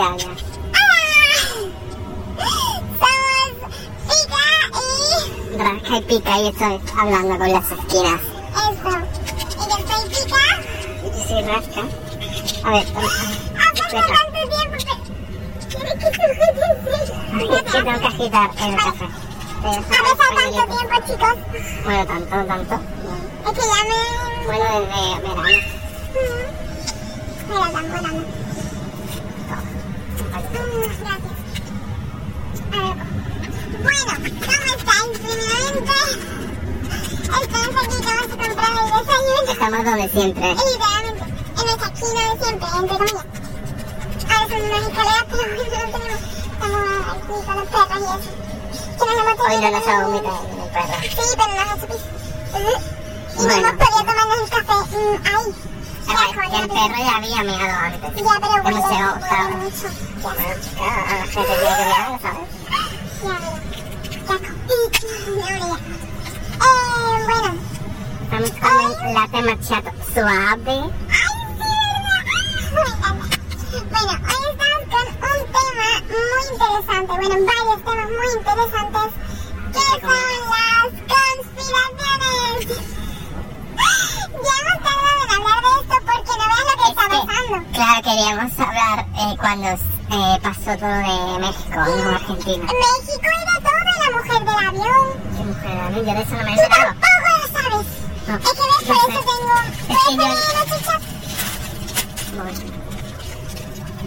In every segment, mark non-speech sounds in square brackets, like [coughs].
años. Somos Pica y... Rasca y pica y estoy hablando con las esquinas. Eso. Y yo soy Pica. Yo soy rasca. A ver, toma. Ha pasado Deja. tanto tiempo que... ¿Quieres que te Ay, es que tengo que agitar el café. Ha pasado tanto tiempo, chicos. Bueno, tanto, tanto. Es que ya me... Bueno, desde verano. Mm. Mira, Bueno, ¿cómo estáis? Primeramente, estamos aquí que vamos a comprar el desayuno. Estamos donde siempre. Literalmente, en esquina de siempre, entre comillas. Ahora son escaleras, pero bueno, no tenemos. Estamos aquí con los perros y eso. Que nos hemos Hoy no nos ha vomitado en el perro. Sí, pero no nos supiste. Y no hemos podido tomarnos el café mm, ahí. Que el perro ya había meado antes. Ya, pero huele, huele ¿sabes? mucho. Ya. La gente tiene que mirar, ¿sabes? Ya. Ya. Eh, bueno. Estamos con el latte macchiato suave. Bueno, hoy estamos con un tema muy interesante. Bueno, varios temas muy interesantes. Que son las conspiraciones. Ya hemos tardado en hablar de esto porque no veas lo que está pasando. Claro, queríamos hablar eh, cuando eh, pasó todo de México, no Argentina. México era todo la mujer del avión. Qué mujer, ¿no? Yo de eso no me enterado. tampoco lo sabes. No, Es que ves, no por sé. eso tengo... Es ¿Puedes que yo- poner los chichas? Bueno.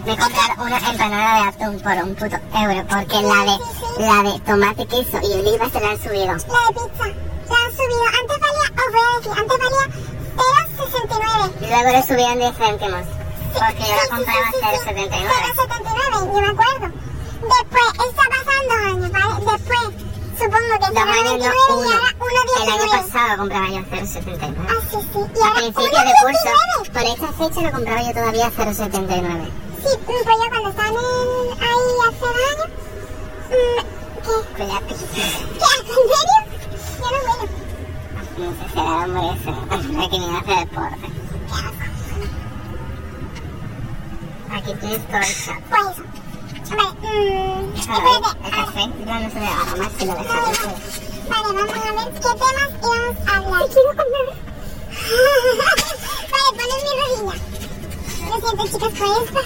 Me compraron una empanada de atún por un puto euro porque la de, la de tomate, queso y oliva se la han subido. La de pizza. La han subido. Antes valía, os voy a decir, antes valía 0,69. Y luego le subieron 10 céntimos porque yo la compraba a 0,79. 0,79, yo me acuerdo. Después, está pasando años, ¿vale? Después, supongo que Dos años 0,99 no, y uno. ahora El año 1,19. pasado compraba yo 0,79. Ah, sí, sí. Y A ahora principios de curso, 1,19. por esa fecha lo compraba yo todavía a 0,79. Sí, pues yo cuando estaba en, ahí hace años. mm, ¿Qué? ¿Qué? ¿En serio? No. No sé si era hombre que viene a hacer deporte. Aquí tienes todo chat. Pues eso. Vale, mmm. El café no se le agarra más si lo dejas Vale, vamos a ver qué temas íbamos a hablar. quiero comer. vale, ponen mi rodilla. Lo siento, chicos, por esto.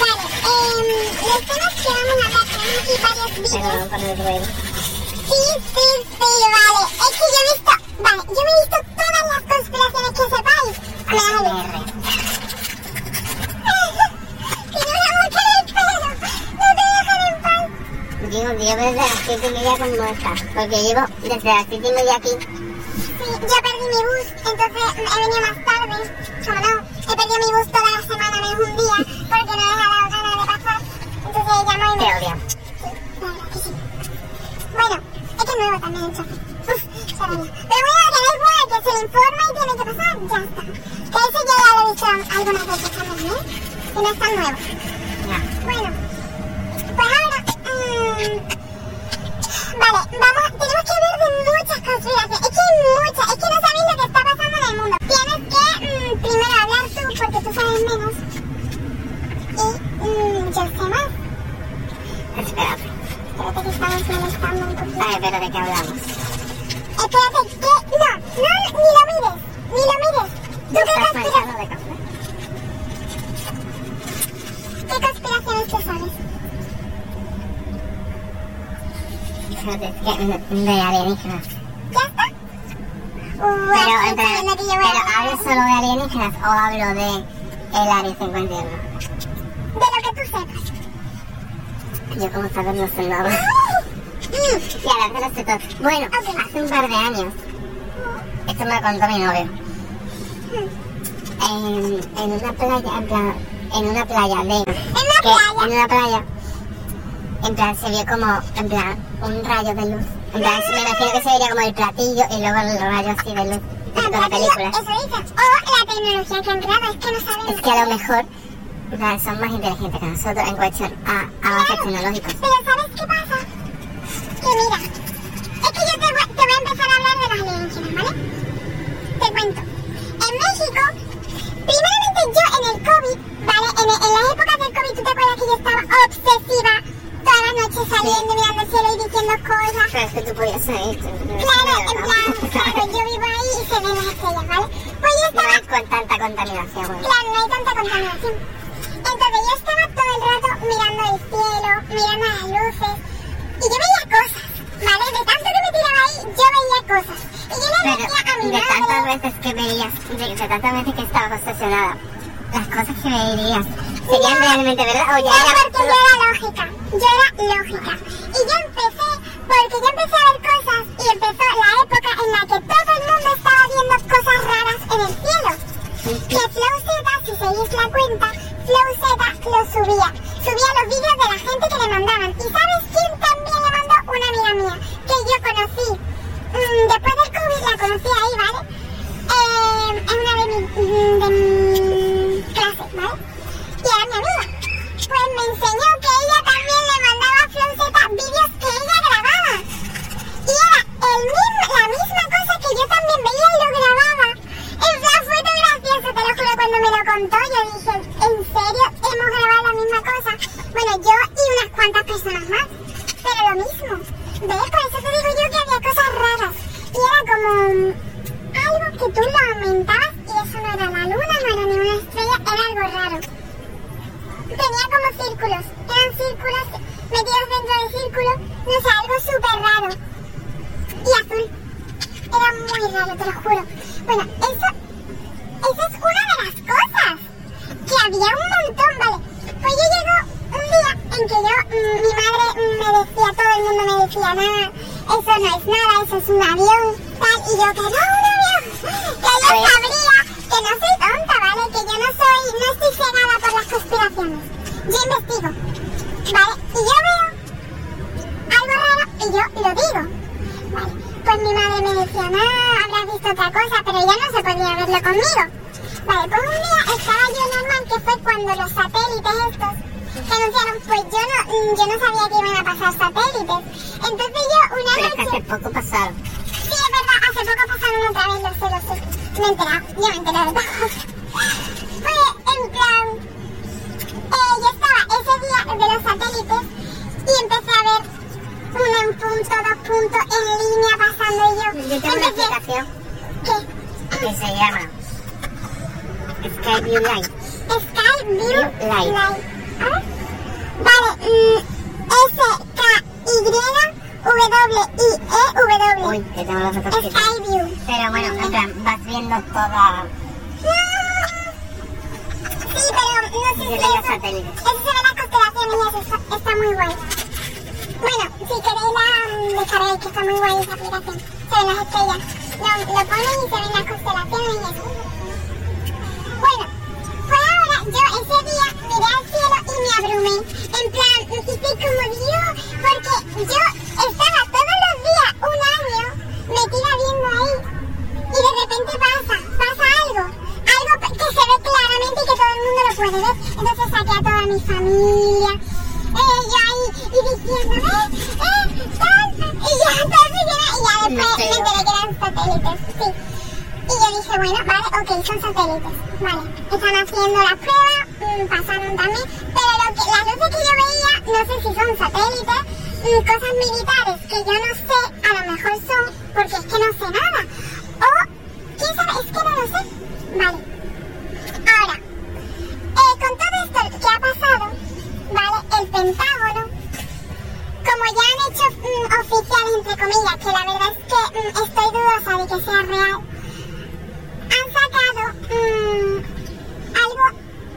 Vale, eh, los temas que vamos a hablar, tenemos aquí varios vídeos. Sí, sí, sí, vale. Es que yo he visto, vale, yo me he visto todas las conspiraciones que sepáis. [laughs] Me he visto. ASMR. Tiene una boca en el pelo. No te dejan en paz. Digo, llevo desde las 7 y media con muestra. Porque llevo desde las 7 y media aquí. Sí, yo perdí mi bus, entonces he venido más tarde. Como no, he perdido mi bus toda la semana menos un día porque no ha dado ganas de pasar. Entonces llamo y Te me... odio. Que nuevo también chofer. [laughs] Pero bueno, que da igual, que se le informa y tiene que pasar, ya está. Que eso ya lo he visto algunas veces también, ¿eh? Y no es tan nuevo. Ya. Bueno, pues ahora... mm, vale, vamos, tenemos que hablar de muchas conspiraciones. Es que hay muchas, es que no sabéis lo que está pasando en el mundo. Tienes que mm, primero hablar tú, porque tú sabes menos. Y mm, yo sé más. Espérate. Espérate que estamos molestando un poquito. Ver, pero ¿de qué hablamos? Espérate, que... No, no, ni lo mires, ni lo mires. ¿Tú qué, ¿Estás conspira- manchado de café? qué conspiraciones tú sabes? Fíjate, que de alienígenas. ¿Ya está? Pero, estoy en plan, sabiendo que yo voy pero ¿hablo solo de alienígenas o hablo de el Área 51? De lo que tú sepas. Yo como sabes no sé nada. Y a la vez no sé todo. Bueno, hace un par de años, esto me lo contó mi novio, en, en una playa, en plan, en una playa de... En una playa. En una playa, en plan, se vio como, en plan, un rayo de luz. En plan, me imagino que se vería como el platillo y luego el rayo así de luz de Ah, la película. Eso dicen. O la tecnología que han creado, es que no sabemos. Es que a lo mejor, plan, son más inteligentes que nosotros en cuestión a avances tecnológicos. Pero ¿sabes qué pasa? Que mira, es que yo te voy, te voy a empezar a hablar de los alienígenas, ¿vale? Te cuento. En México, primeramente yo en el COVID, ¿vale? En, en las épocas del COVID, ¿tú te que yo estaba obsesiva toda la noche saliendo, mirando el cielo y diciendo cosas. Pero es que tú podías salir. tú- tú- Claro, en ¿no? plan, [laughs] claro, yo vivo ahí y se ven las estrellas, ¿vale? Pues yo No estaba hay con tanta contaminación. bueno. Claro, no hay tanta contaminación. Mirando el cielo, mirando las luces, y yo veía cosas, ¿vale? De tanto que me tiraba ahí, yo veía cosas. Y yo le decía a mi de tantas madre, veces que veías, de, de tantas veces que estabas obsesionada, las cosas que veías, ¿serían No. realmente verdad? O no, ya era porque yo era lógica, yo era lógica. Y yo empecé, porque yo empecé a ver cosas, y empezó la época en la que todo el mundo estaba viendo cosas raras en el cielo. que Flow Z, si seguís la cuenta, Flow Z lo subía. Subía los vídeos de la gente que le mandaban. ¿Y sabes quién también le mandó? Una amiga mía, que yo conocí. Mm, después del COVID la conocí ahí, ¿vale? Eh, es una de mis de mi personas más, pero lo mismo. ¿Ves? Por eso te digo yo que había cosas raras. Y era como mm, algo que tú lo aumentabas y eso no era la luna, no era ni una estrella, era algo raro. Tenía como círculos, eran círculos metidos dentro del círculo, no sé, algo súper raro. Y azul. Era muy raro, te lo juro. Bueno, eso, eso es una de las cosas. Que había un montón, ¿vale? Pues yo llegó un día en que yo, mm, mi madre mm, me decía, todo el mundo me decía, nada, eso no es nada, eso es un avión, tal, y yo, que no, un avión, que yo Pues- sabría, que no soy tonta, ¿vale? Que yo no soy, no estoy cegada por las conspiraciones. Yo investigo, ¿vale? Y yo veo algo raro y yo lo digo. Vale, pues mi madre me decía, no, habrás visto otra cosa, pero ya no se conmigo. Vale, pues un día estaba yo normal, que fue cuando los satélites estos que anunciaron, pues yo no, mm, yo no sabía que iban a pasar satélites. Entonces yo una Pero es que noche... hace poco pasaron. Sí, es verdad, hace poco pasaron otra vez, lo sé, lo sé. Me he enterado, yo me he enterado de todo. [laughs] Pues, en plan, eh, yo estaba ese día de los satélites y empecé a ver uno en punto, dos puntos, en línea pasando y yo. Yo tengo una empecé, aplicación ¿qué? Que se llama Skyview Light. Sky View View Light. Light. A ver. Vale, mm, S-K-Y-W-I-E-W. Uy, que tengo los otros que Sky View. Pero bueno, en plan, vas viendo toda... Sí, pero no sé si eso... Eso se ve las constelaciones y eso está, muy guay. Bueno, si queréis la descargáis, que está muy guay esa aplicación. Se ven las estrellas. Lo, lo ponen y se ven las constelaciones y. Bueno, pues ahora yo ese día miré al cielo y me abrumé. En plan, hice como Dios, porque yo estaba todos los días, un año, metida viendo ahí. Y de repente pasa, pasa algo. Algo que se ve claramente y que todo el mundo lo puede ver. Entonces saqué a toda mi familia. Eh, yo y diciendo, eh. Y ya, después me enteré que eran satélites. Sí. Y yo dije, bueno, vale, ok, son satélites. Vale, están haciendo las pruebas, mm, pasaron también. Pero lo que, las luces que yo veía, no sé si son satélites, mm, cosas militares que yo no sé, a lo mejor son, porque es que no sé nada. O, quién sabe, es que no lo sé. Vale. Ahora, eh, con todo esto que ha pasado, ¿vale? El Pentágono, como ya han hecho mm, oficial, entre comillas, que la verdad es que mm, estoy dudosa de que sea real, han sacado mm, algo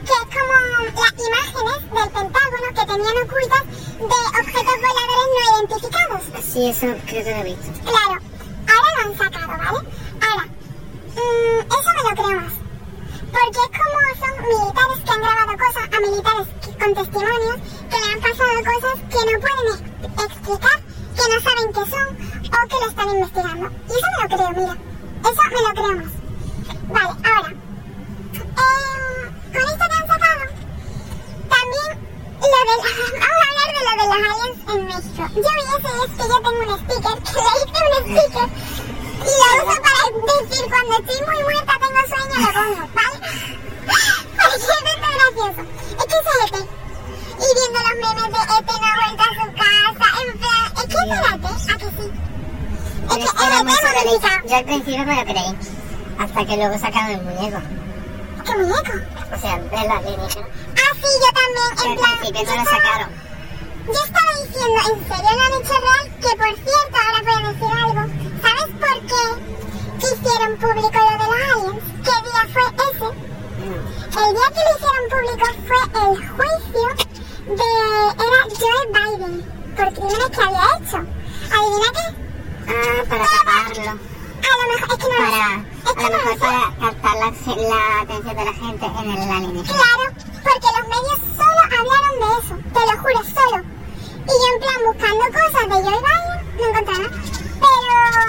que es como las imágenes del Pentágono que tenían ocultas de objetos voladores no identificados. Sí, eso creo que lo he visto. Claro, ahora lo han sacado, ¿vale? Ahora, mm, eso me lo creo más. Porque como son militares que han grabado cosas a militares con testimonios que le han pasado cosas que no pueden explicar, que no saben qué son o que lo están investigando. Y eso me lo creo, mira. Eso me lo creo más. Vale, ahora. em, con esto que han sacado, también lo del... [laughs] Vamos a hablar de lo de los aliens en México. Yo vi ese es que yo tengo un sticker, [laughs] que le hice un sticker y lo uso para decir cuando estoy muy muerta, tengo sueño, lo pongo, ¿vale? [laughs] Porque es muy gracioso. Es que es ET. Y de ET no ha vuelto a su casa. En plan, es que Dios. espérate, a que sí. Es que era ET modificado. Yo al principio me lo creí. Hasta que luego sacaron el muñeco. ¿Qué muñeco? O sea, de la alienígena. Ah, sí, yo también, en al plan. principio yo no lo sacaron. Yo estaba diciendo, ¿en serio lo han hecho real? Que por cierto, ahora voy a decir algo. ¿Sabes por qué hicieron público lo de los aliens? ¿Qué día fue ese? No. El día que lo hicieron público fue el juicio de... era Joe Biden por crímenes que había hecho. ¿Adivina qué? Ah, para taparlo. A lo mejor, es que no Para. Es a que no lo mejor sé. para captar la, la atención de la gente en el alienígena. Claro, porque los medios solo hablaron de eso, te lo juro, solo. Y yo en plan buscando cosas de Joe Biden, no encontré nada. Pero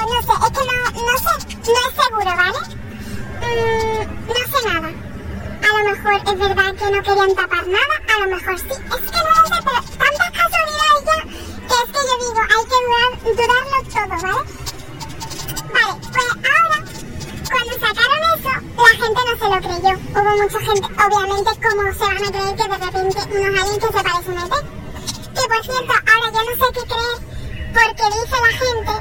no sé, es que no, no sé, no es seguro, ¿vale? Mm, no sé nada. A lo mejor es verdad que no querían tapar nada, a lo mejor sí. Es que no lo sé, pero tantas casualidades ya que es que yo digo, hay que dudar, dudarlo todo, ¿vale? Vale, pues ahora, cuando sacaron eso, la gente no se lo creyó. Hubo mucha gente, obviamente, como se van a creer que de repente unos aliens que se parecen a ET. Que por cierto, ahora ya no sé qué creer, porque dice la gente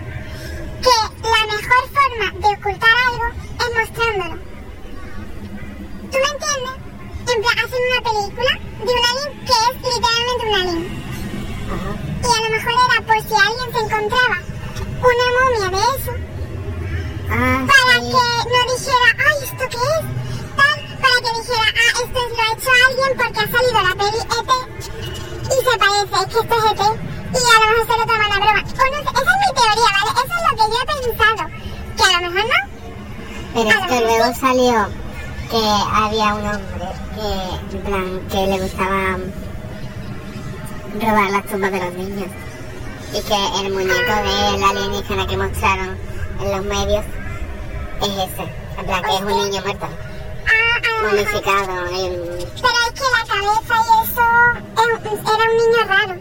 que la mejor forma de ocultar algo es mostrándolo. ¿Tú me entiendes? En plan, hacen una película de un alien que es literalmente un alien. Ajá. Y a lo mejor era por si alguien se encontraba una momia de eso, Ah, para sí. que no dijera, ay, ¿esto qué es? Tal, para que dijera, ah, esto es- lo ha hecho alguien porque ha salido la peli ET y se parece, es que esto es ET y a lo mejor se lo toman a broma. O no sé, esa es mi teoría, ¿vale? Eso es lo que yo he pensado. Que a lo mejor no. Pero es que luego salió que había un hombre que, en plan, que le gustaba robar las tumbas de los niños. Y que el muñeco de la alienígena que mostraron en los medios es ese. En plan, que es un niño muerto, Y un- Pero es que la cabeza y eso es- era un niño raro.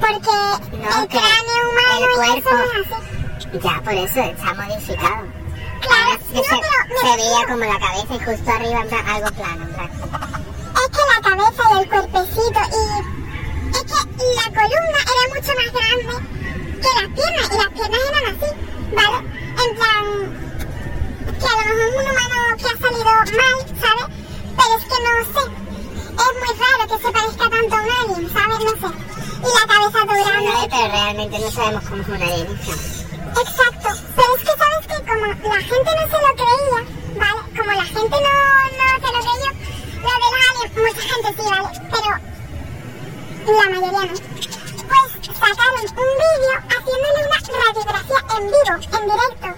Porque No, el cráneo humano el y eso cuerpo- es así. Ya, por eso está modificado. Claro, no, se, pero se veía como la cabeza y justo arriba en algo plano. En plan. Es que la cabeza y el cuerpecito y... Es que la columna era mucho más grande que las piernas y las piernas eran así, ¿vale? En plan... Que a lo mejor es un humano que ha salido mal, ¿sabes? Pero es que no sé. Es muy raro que se parezca tanto a un alien, ¿sabes? No sé. Y la cabeza Sí, grande. pero realmente no sabemos cómo es una alienígena. Exacto, pero es que sabes que como la gente no se lo creía, ¿vale? Como la gente no, no se lo creyó, lo de los aliens, mucha gente sí, ¿vale? Pero la mayoría no. Pues sacaron un vídeo haciéndole una radiografía en vivo, en directo.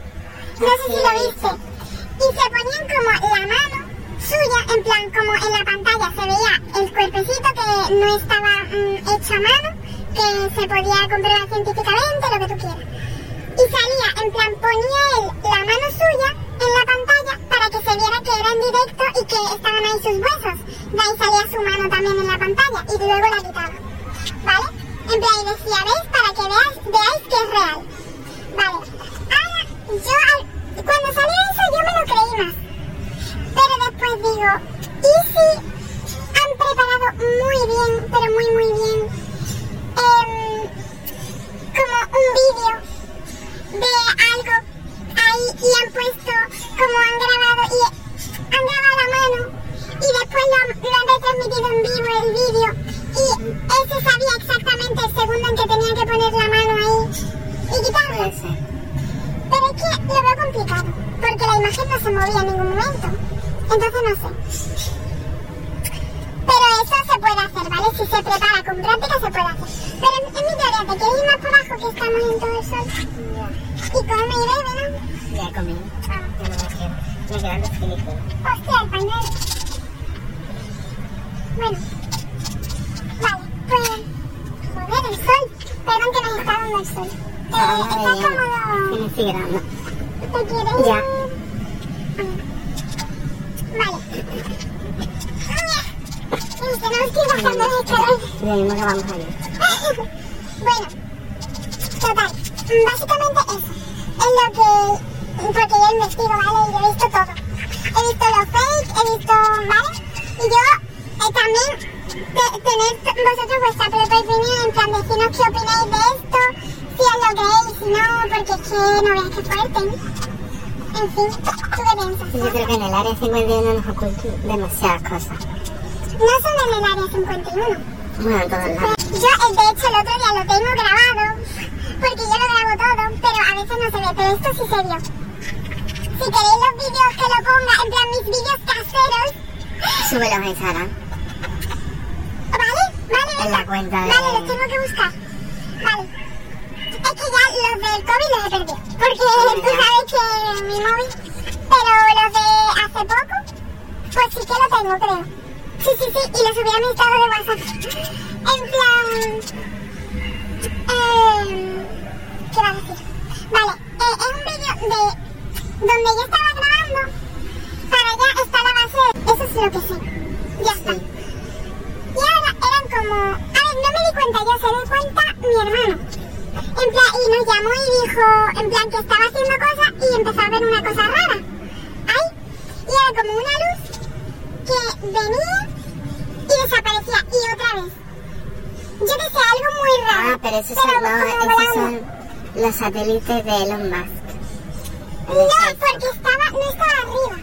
No sé si lo viste. Y se ponían como la mano suya, en plan, como en la pantalla se veía el cuerpecito que no estaba mm, hecho a mano, que se podía comprobar científicamente, lo que tú quieras. Y salía, en plan, ponía él la mano suya en la pantalla para que se viera que era en directo y que estaban ahí sus huesos. De ahí salía su mano también en la pantalla y luego la quitaba. ¿Vale? En plan, y decía, ¿ves? Para que veas, veáis que es real. Vale. Ahora, yo, al- cuando salió eso, yo me lo creí más. Pero después digo, ¿y si han preparado muy bien, pero muy, muy bien, em, como un vídeo de algo ahí y han puesto como han grabado y han grabado la mano y después lo, lo han retransmitido en vivo el vídeo y ese sabía exactamente el segundo en que tenía que poner la mano ahí y quitarla. Pero es que lo veo complicado, porque la imagen no se movía en ningún momento. Entonces no sé. Pero eso se puede hacer, ¿vale? Si se prepara con práctica se puede hacer. Pero en, en mi teoría, ¿te quieres ir más por abajo que estamos en todo el sol? Y come y bebe, ¿no? Ya comí. Ah. No me quiero. Me quedan películas. Hostia, el pañuelo. Bueno. Vale, pues... Joder, el sol. Perdón que nos está dando el sol. Eh, Ahora ¿Estás de- grabando. ¿Te quieres Ya. Vale. Tenemos que ir bajando las escaleras. Lo mismo que vamos a ir. bueno, total, básicamente. Es lo que. Porque yo investigo, ¿vale? Y yo he visto todo. He visto lo fake, he visto, ¿vale? Y yo eh, también te- tener vosotros vuestra propia opinión, en plan qué opináis de esto, si os lo creéis, si no, porque que no veas que fuerte. En fin, ¿tú qué piensas? Yo creo que en el área 51 nos ocultan demasiadas cosas. No solo en el área 51. Bueno, en todos lados. Yo, eh, de hecho, el otro día lo tengo grabado, porque yo lo grabo todo, pero a veces no se ve, pero esto sí se vio. Si queréis los vídeos que lo ponga, en plan mis vídeos caseros, Súbelos a Instagram. ¿vale? ¿Vale? En la cuenta de- Vale, los tengo que buscar. Vale. Es que ya los del COVID los he perdido, porque tú sabes que mi móvil, pero los de hace poco, pues sí que lo tengo, creo. Sí, sí, sí, y lo subí a mi estado de WhatsApp. En plan... Eh, ¿Qué va a decir? Vale, eh, es un vídeo de donde yo estaba grabando. Para allá está la base. Eso es lo que sé. Ya está. Y ahora eran como. A ver, no me di cuenta yo, se dio cuenta mi hermano. En plan, y nos llamó y dijo, en plan, que estaba haciendo cosas y empezó a ver una cosa rara. Ahí. Y era como una luz que venía y desaparecía. Y otra vez. Yo que sé, algo muy raro. Ah, pero esos son, no, esos son los satélites de Elon Musk. No, porque estaba, no estaba arriba,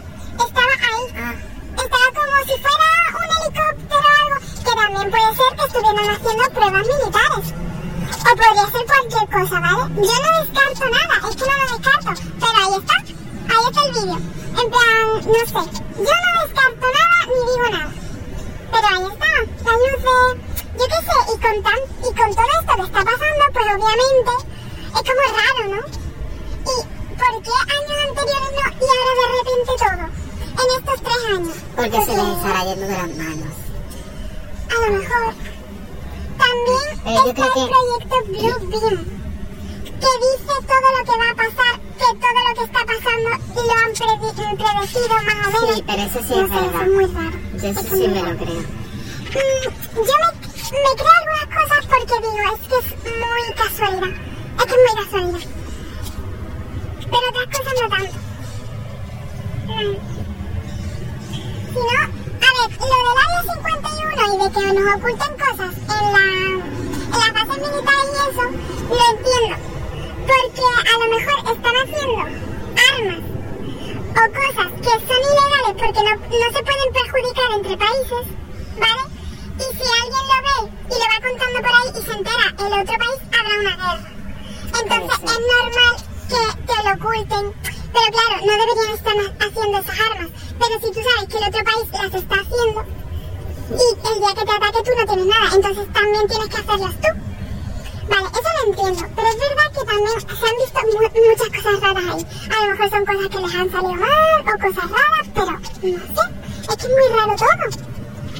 estaba ahí. Ah, Estaba como si fuera un helicóptero o algo, que también puede ser que estuvieran haciendo pruebas militares. O podría ser cualquier cosa, ¿vale? Yo no descarto nada, es que no lo descarto. Pero ahí está, ahí está el vídeo. En plan, no sé, yo no descarto nada ni digo nada. Pero ahí está, las luces, yo qué sé, y con, tan, y con todo esto que está pasando, pues obviamente es como raro, ¿no? ¿Y por qué años anteriores no y ahora de repente todo? En estos tres años. porque se les estará yendo de las manos. A lo mejor. También Eh, está el proyecto Blue Beam, que dice todo lo que va a pasar, que todo lo que está pasando lo han predecido más o menos. Sí, pero eso sí no es sé, verdad. Eso es muy raro. Yo eso es sí me raro. lo creo. Mm, yo me, me creo algunas cosas porque digo, es que es muy casualidad. Es que es muy casualidad. Pero otras cosas no tanto. Mm. Si no, lo del área 51 y de que nos oculten cosas en la, en las bases militares y eso, lo entiendo. Porque a lo mejor están haciendo armas o cosas que son ilegales porque no, no se pueden perjudicar entre países, ¿vale? Y si alguien lo ve y lo va contando por ahí y se entera el otro país, habrá una guerra. Entonces es normal que lo oculten. Pero claro, no deberían estar haciendo esas armas. Pero si tú sabes que el otro país las está haciendo y el día que te ataque tú no tienes nada, entonces también tienes que hacerlas tú. Vale, eso lo entiendo, pero es verdad que también se han visto mu- muchas cosas raras ahí. A lo mejor son cosas que les han salido mal o cosas raras, pero no sé, es que es muy raro todo.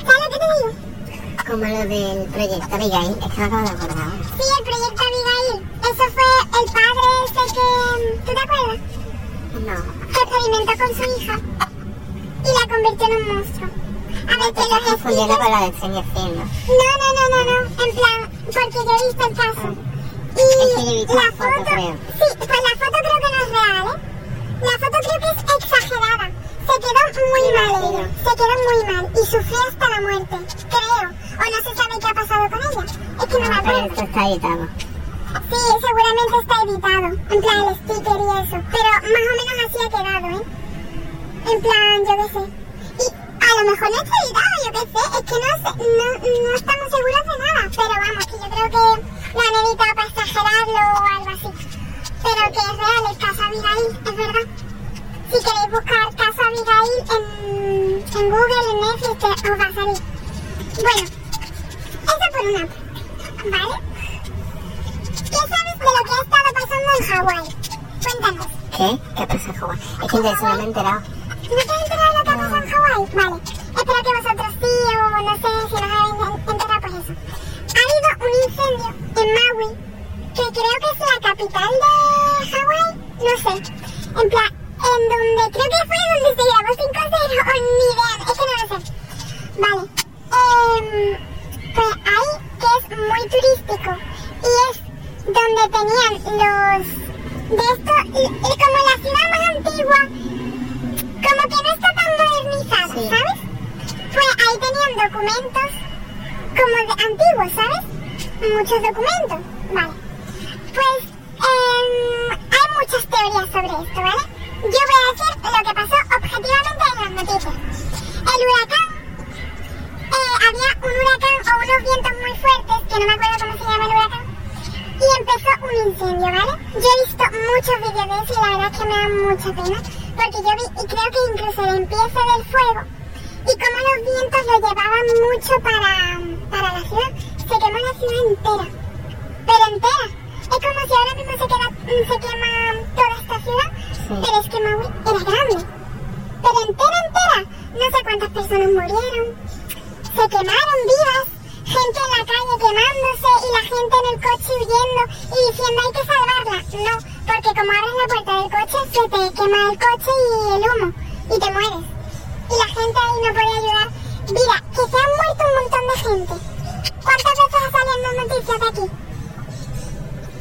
¿Sabes que te digo? Como lo del proyecto Abigail, es que me acabo de acordar. Sí, el proyecto Abigail, eso fue el padre ese que... ¿Tú te acuerdas? No. Que experimentó con su hija y la convirtió en un monstruo. A ver, Te los confundiendo con la de Stranger Things. No, no, no, no, no, en plan, porque yo he visto el caso. Y Es que visto la la foto, creo. Sí, pues la foto creo que no es real, ¿eh? La foto creo que es exagerada. Se quedó muy mal ella, se quedó muy mal y sufrió hasta la muerte, creo. O no se sabe qué ha pasado con ella. Es que no me No, acuerdo. esto está editado. Sí, seguramente está editado, en plan el sticker y eso. Pero más o menos así ha quedado, ¿eh? En plan, yo qué sé. Y a lo mejor no está editado, yo qué sé. Es que no, no, no estamos seguros de nada. Pero vamos, que yo creo que lo han editado para exagerarlo o algo así. Pero que es real el caso Abigail, es verdad. Si queréis buscar caso Abigail en, en Google, en Netflix, os va a salir. Bueno, eso por una parte, ¿vale? ¿Qué sabes de lo que ha estado pasando en Hawái? Cuéntanos. ¿Qué? ¿Qué pasa en Hawái? Es que no me he enterado. ¿No te has enterado de lo que ha pasado en Hawái? Vale. Espero que vosotros sí o no sé si nos habéis enterado pues eso. Ha habido un incendio en Maui, que creo que es la capital de Hawái, no sé. En plan, en donde creo que fue donde se grabó 5-0 o ni idea, es que no lo sé. Vale. Em, pues ahí, que es muy turístico y es donde tenían los de esto, como la ciudad más antigua, como que no está tan modernizada, Sí. ¿sabes? Pues ahí tenían documentos como de antiguos, ¿sabes? Muchos documentos, vale. Pues em, hay muchas teorías sobre esto, ¿vale? Yo voy a decir lo que pasó El huracán, eh, había un huracán o unos vientos muy fuertes, que no me acuerdo cómo se llama el huracán, y empezó un incendio, ¿vale? Yo he visto muchos vídeos de eso y la verdad es que me da mucha pena, porque yo vi, y creo que incluso el empiece del fuego, y como los vientos lo llevaban mucho para, para la ciudad, se quemó la ciudad entera, pero entera. Es como si ahora mismo se, queda, se quema toda esta ciudad, pero es que Maui era grande, pero entera, entera. No sé cuántas personas murieron, se quemaron vivas, gente en la calle quemándose y la gente en el coche huyendo y diciendo hay que salvarla. No, porque como abres la puerta del coche se te quema el coche y el humo y te mueres. Y la gente ahí no puede ayudar. Mira, que se han muerto un montón de gente. ¿Cuántas veces ha salido noticias de aquí?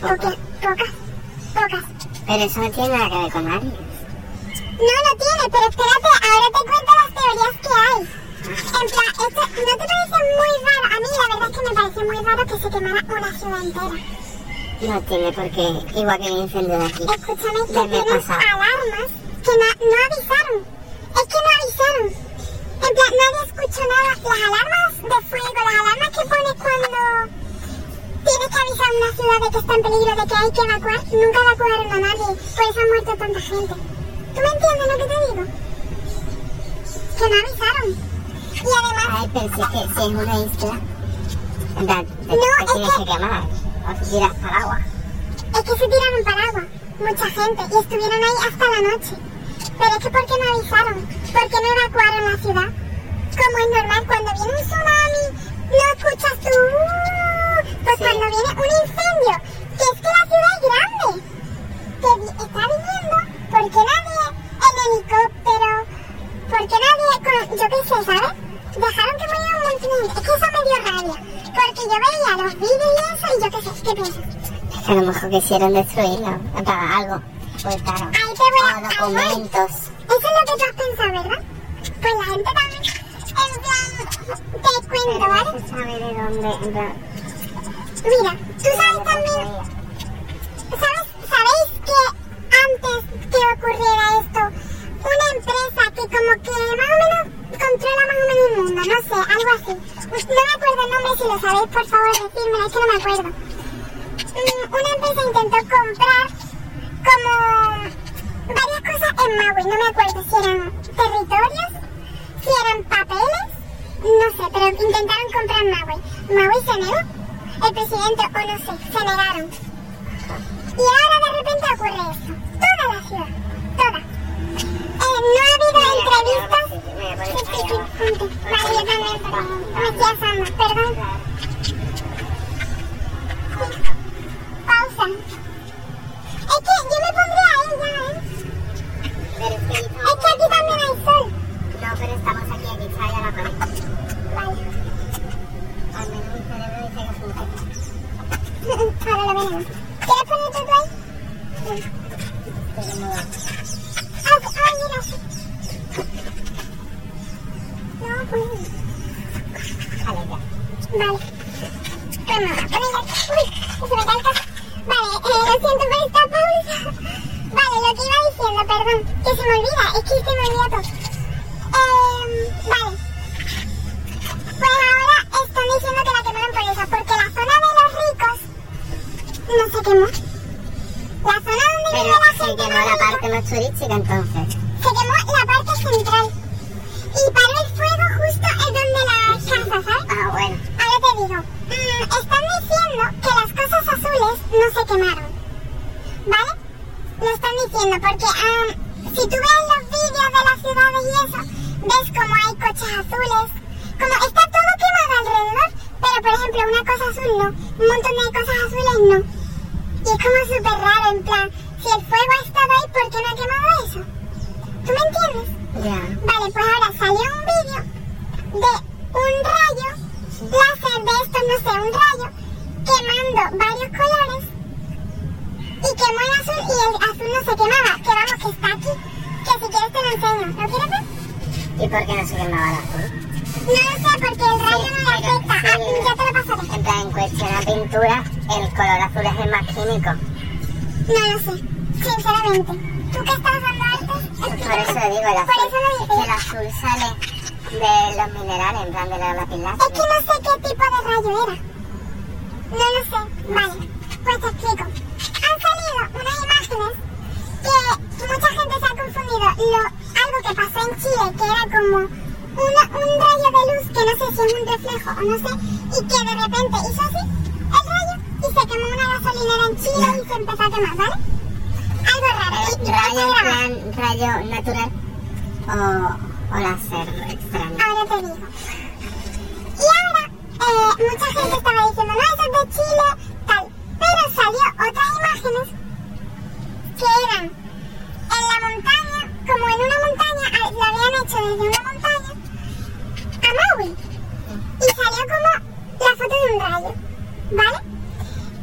Pocas, pocas, pocas. Pero eso no tiene nada que ver con aliens. No, no tiene, pero espérate, ahora te cuento las teorías que hay. En plan, esto, ¿no te parece muy raro? A mí la verdad es que me parece muy raro que se quemara una ciudad entera. No tiene por qué, igual que el incendio de aquí. Escúchame, que tienen pasado. alarmas que na- no avisaron. Es que no avisaron. En plan, nadie escuchó nada. Las alarmas de fuego, las alarmas que pones cuando tienes que avisar a una ciudad de que está en peligro, de que hay que evacuar, nunca evacuaron a nadie. Por eso ha muerto tanta gente. ¿Tú me entiendes lo que te digo? Que no avisaron. Y además, Ay, pero si es que si es una isla, en plan, te, No, te es tienes que- que quemar. O si tiras al agua. es que se tiraron paraguas. Mucha gente. Y estuvieron ahí hasta la noche. Pero es que ¿por qué no avisaron? ¿Por qué no evacuaron la ciudad? Como es normal, cuando viene un tsunami, no escuchas tú. Pues Sí. cuando viene un incendio, que es que la ciudad es grande, que está viniendo, ¿por qué nadie en helicóptero? ¿Por qué nadie con, yo qué sé, ¿sabes? Dejaron que muriera un montón de gente. Es que eso me dio rabia. Porque yo veía los vídeos y eso, y yo qué sé, ¿qué piensas? Que a lo mejor quisieron destruirlo, plan, algo. Ocultaron. Ahí te voy a- O ahí voy. documentos. Eso es lo que tú has pensado, ¿verdad? Pues la gente también, en plan, te cuento, ¿vale? sabe de dónde, en plan. Mira, tú sabes también, antes que ocurriera esto, una empresa que como que más o menos controla más o menos el mundo, no sé, algo así. No me acuerdo el nombre, si lo sabéis, por favor, decírmelo, es que no me acuerdo. Mm, Una empresa intentó comprar como varias cosas en Maui, no me acuerdo si eran territorios, si eran papeles, no sé, pero intentaron comprar Maui. Maui se negó, el presidente o no sé, se negaron. Y ahora de repente ocurre esto, toda. Eh, no ha habido entrevistas. Sí, sí, sí, yo también, perdón. Pausa. Es que yo me pondré ahí ya, ¿eh? Pero es que Es que aquí también hay sol. No, pero estamos aquí, aquí está ya la pared. Vale. Al menos mi cerebro dice que techo. Ahora lo veremos. ¿Quieres ponerte tú ahí? Pero no. Vale, ya. Vale. Me voy a poner aquí. Uy, se me caso. Vale, eh, lo siento por esta pausa. Vale, lo que iba diciendo, perdón. Que se me olvida, es que se me olvida todo. Vale. Pues ahora están diciendo que la quemaron por eso, porque la zona de los ricos no se quemó. La zona donde vive Pero la se gente quemó turística entonces. se quemó la parte central. Y paró el fuego justo en donde las casas, ¿sabes? Ah, bueno. Ahora te digo, mm, están diciendo que las cosas azules no se quemaron. ¿Vale? Lo están diciendo porque ah, si tú ves los vídeos de las ciudades y eso, ves como hay coches azules, como está todo quemado alrededor, pero por ejemplo una cosa azul no, un montón de cosas azules no. Y es como súper raro, en plan, si el fuego ahí, ¿por qué no ha quemado eso? ¿Tú me entiendes? Ya. Vale, pues ahora salió un vídeo de un rayo láser de estos, no sé, un rayo quemando varios colores y quemó el azul y el azul no se quemaba. Que vamos, que está aquí. Que si quieres te lo enseño. ¿Lo quieres ver? ¿Y por qué no se quemaba la azul? No lo sé, porque el rayo no le afecta. Ah, sí. yo versión a pintura, el color azul es el más químico. No lo sé, sinceramente. ¿Tú qué estás usando antes? Por eso digo, el Por azul, eso dije. el azul sale de los minerales, en plan de la Es que no sé qué tipo de rayo era. No lo sé. Vale, pues te explico. Han salido unas imágenes que mucha gente se ha confundido. Lo, algo que pasó en Chile, que era como una- un rayo de luz, que no sé si es un reflejo o no sé, y que de repente hizo así el rayo y se quemó una gasolinera en Chile y se empezó a quemar, ¿vale? Algo raro. Y- y Eh, ¿Rayo está grabado. en plan rayo natural o, o láser extraño? Ahora te digo. Y ahora, eh, mucha gente estaba diciendo, no, eso es de Chile, tal. Pero salió otras imágenes que eran en la montaña, como en una montaña, ah, lo habían hecho desde una montaña a Maui. Y salió como la foto de un rayo, ¿vale?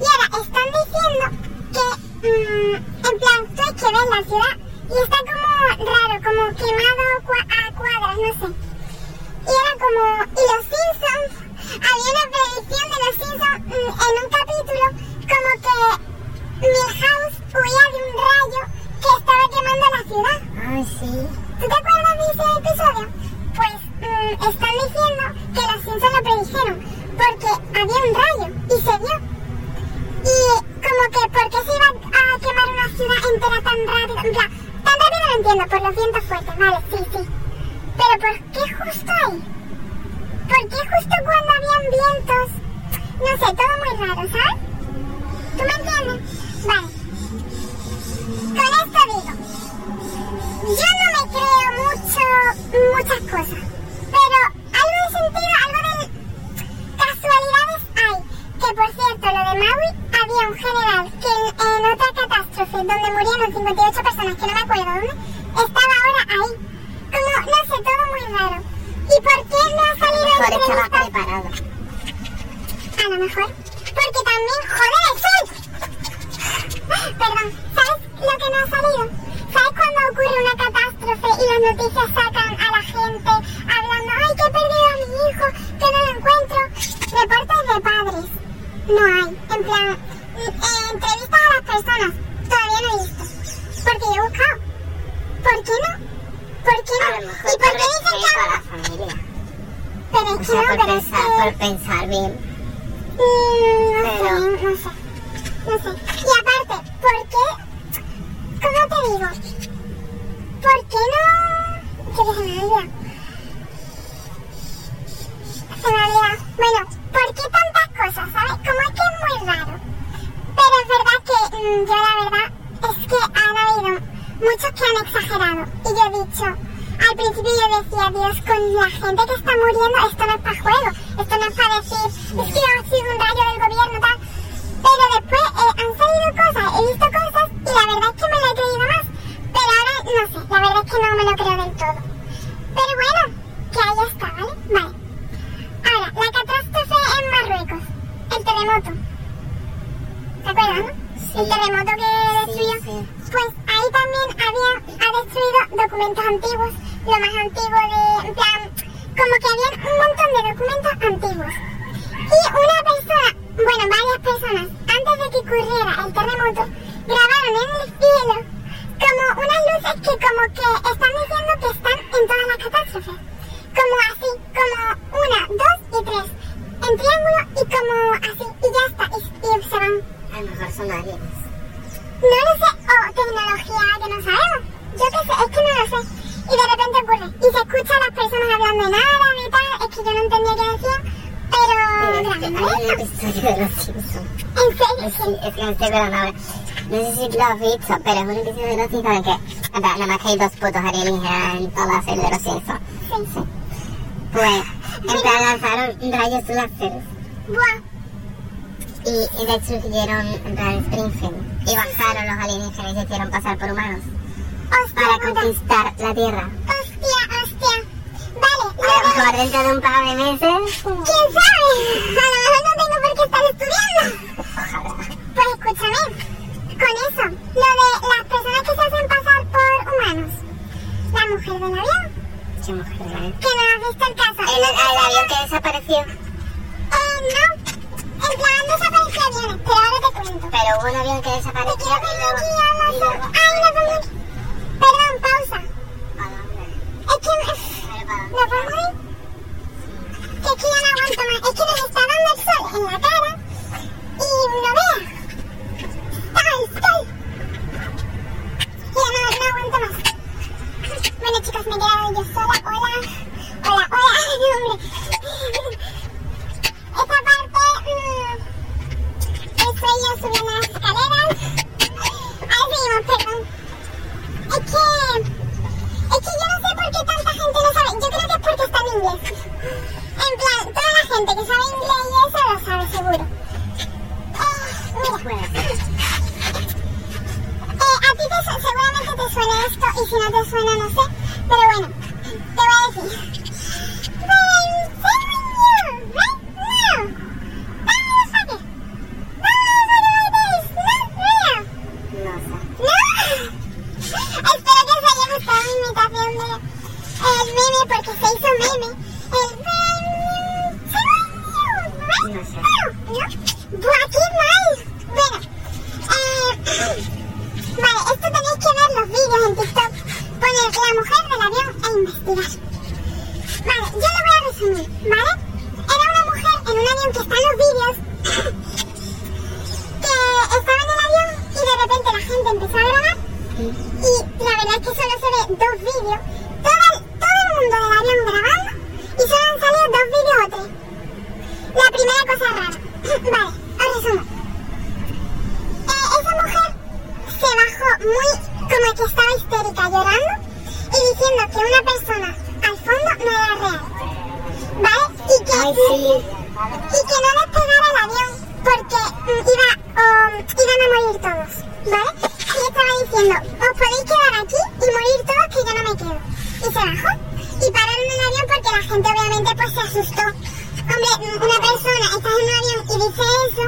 Y ahora están diciendo que, mm, en que ver la ciudad y está como raro, como quemado a cuadras, no sé. Y era como, y los Simpsons, había una predicción de los Simpsons mm, en un capítulo, como que Milhouse huía de un rayo que estaba quemando la ciudad. Ay, sí. ¿Tú te acuerdas de ese episodio? Pues mm, están diciendo que los Simpsons lo predijeron, porque había un rayo y se vio. Y como que, ¿por qué se iba a quemar entera tan rápido? Plan, tan rápido lo entiendo, por los vientos fuertes, vale, sí, sí. Pero ¿por qué justo ahí? ¿Por qué justo cuando habían vientos? No sé, todo muy raro, ¿sabes? ¿Tú me entiendes? Vale. Con esto digo, yo no me creo mucho, muchas cosas, pero algo de sentido, algo de casualidades hay. Que por cierto, lo de Maui, había un general que en otra catástrofe donde murieron 58 personas, que no me acuerdo dónde, estaba ahora ahí. Como, no sé, todo muy raro. ¿Y por qué no ha salido Mejor estaba entrevista? preparado. A lo mejor. Porque también, joder, sol. Perdón, ¿sabes lo que no ha salido? ¿Sabes cuando ocurre una catástrofe y las noticias sacan a la gente hablando, ay, que he perdido a mi hijo, que no lo encuentro? Reportes de padres. No hay. En plan, eh, entrevistas a las personas. Todavía no he visto. Buscado. ¿Por qué no? ¿Por qué no? A lo mejor ¿Y por qué dicen a que la familia. Pero es O que sea, no, pero es pensar, que... por pensar bien. Mm, no Pero- sé, no sé. No sé. Y aparte, ¿por qué? ¿Cómo te digo? ¿Por qué no? Que se me olvida. Se me. Bueno, ¿por qué tantas cosas, sabes? Como es que es muy raro. Pero es verdad que mm, yo la verdad es que han habido muchos que han exagerado. Y yo he dicho, al principio yo decía, Dios, con la gente que está muriendo, esto no es para juego. Esto no es para decir, es que ha sido un rayo del gobierno, tal. Pero después eh, han salido cosas, he visto cosas y la verdad es que me lo he creído más. Pero ahora, no sé, la verdad es que no me lo creo del todo. Pero bueno, que ahí está, ¿vale? Vale. Ahora, la catástrofe en Marruecos, el terremoto. ¿Te acuerdas, no? El terremoto que destruyó. sí. Pues ahí también había, ha destruido documentos antiguos, lo más antiguo de, en plan, como que había un montón de documentos antiguos. Y una persona, bueno, varias personas, antes de que ocurriera el terremoto, grabaron en el cielo como unas luces que como que están diciendo que están en todas las catástrofes. Como así, como una, dos y tres. En triángulo y como así, y ya está, y, y se van A lo mejor son aliens. no lo sé, o tecnología que no sabemos. Yo qué sé, es que no lo sé. Y de repente ocurre. Y se escucha a las personas hablando en árabe y tal. Es que yo no entendía qué decían. Pero Hay un episodio de Los Simpsons. En serio, Es, sí. es que me estoy ahora. No sé si lo has visto, pero es un episodio de Los Simpsons en que, nada más que hay dos putos alienígenas en toda la serie de Los Simpsons. Sí. Pues, en plan, lanzaron rayos láseres Buah. Y, y destruyeron, en plan, Springfield. Y bajaron los alienígenas y se hicieron pasar por humanos Hostia, para conquistar la Tierra. Hostia, hostia. Vale, A lo mejor dentro de un par de meses, ¿Quién sabe? A lo mejor no tengo por qué estar estudiando. ojalá. Pues escúchame, con eso, lo de las personas que se hacen pasar por humanos. La mujer del avión, Qué mujer, ¿eh? que no has visto el caso. El, el avión que desapareció. Eh, no. Pero hubo un avión que desapareció y luego... y luego- Ay, no. Perdón, pausa. Es que... Ya no aguanto más. Es que nos está dando el sol en la cara. Y no no, no aguanto más. Bueno, chicos, me he quedado yo sola. Hola. Hola, hola. No, [laughs] hombre. Esta parte... mmm, subiendo las escaleras. Ahí seguimos, perdón. Es que... Es que yo no sé por qué tanta gente no sabe. Yo creo que es porque está en inglés. En plan, toda la gente que sabe inglés y eso lo sabe seguro. Eh, mira. Eh, a ti te seguramente te suena esto y si no te suena no sé. Pero bueno, te voy a decir. You now. That motherfucker. That motherfucker right there is not real. [laughs] no. ¡No! Espero que os haya gustado mi imitación de el meme porque se hizo meme. El No sé. ¿No? ¡Buah, qué mal! Bueno, eh, vale, esto tenéis que ver los vídeos en TikTok. Poner la mujer del avión e investigar. Vale, yo lo voy a resumir, ¿vale? Era una mujer en un avión que está en los vídeos que estaba en el avión y de repente la gente empezó a grabar y la verdad es que solo se ve dos vídeos. Todo el, todo el mundo del avión grabando y solo han salido dos vídeos o tres. La primera cosa rara. vale, os resumo. Eh, esa mujer se bajó muy como que estaba histérica llorando y diciendo que una persona al fondo no era real. ¿Vale? Y que, Ay, sí. y que no despegara el avión porque mm, iba, um, iban a morir todos. ¿Vale? Y estaba diciendo, os podéis quedar aquí y morir todos que yo no me quedo. Y se bajó. Y pararon el avión porque la gente obviamente pues se asustó. Hombre, mm, una persona está en un avión y dice eso,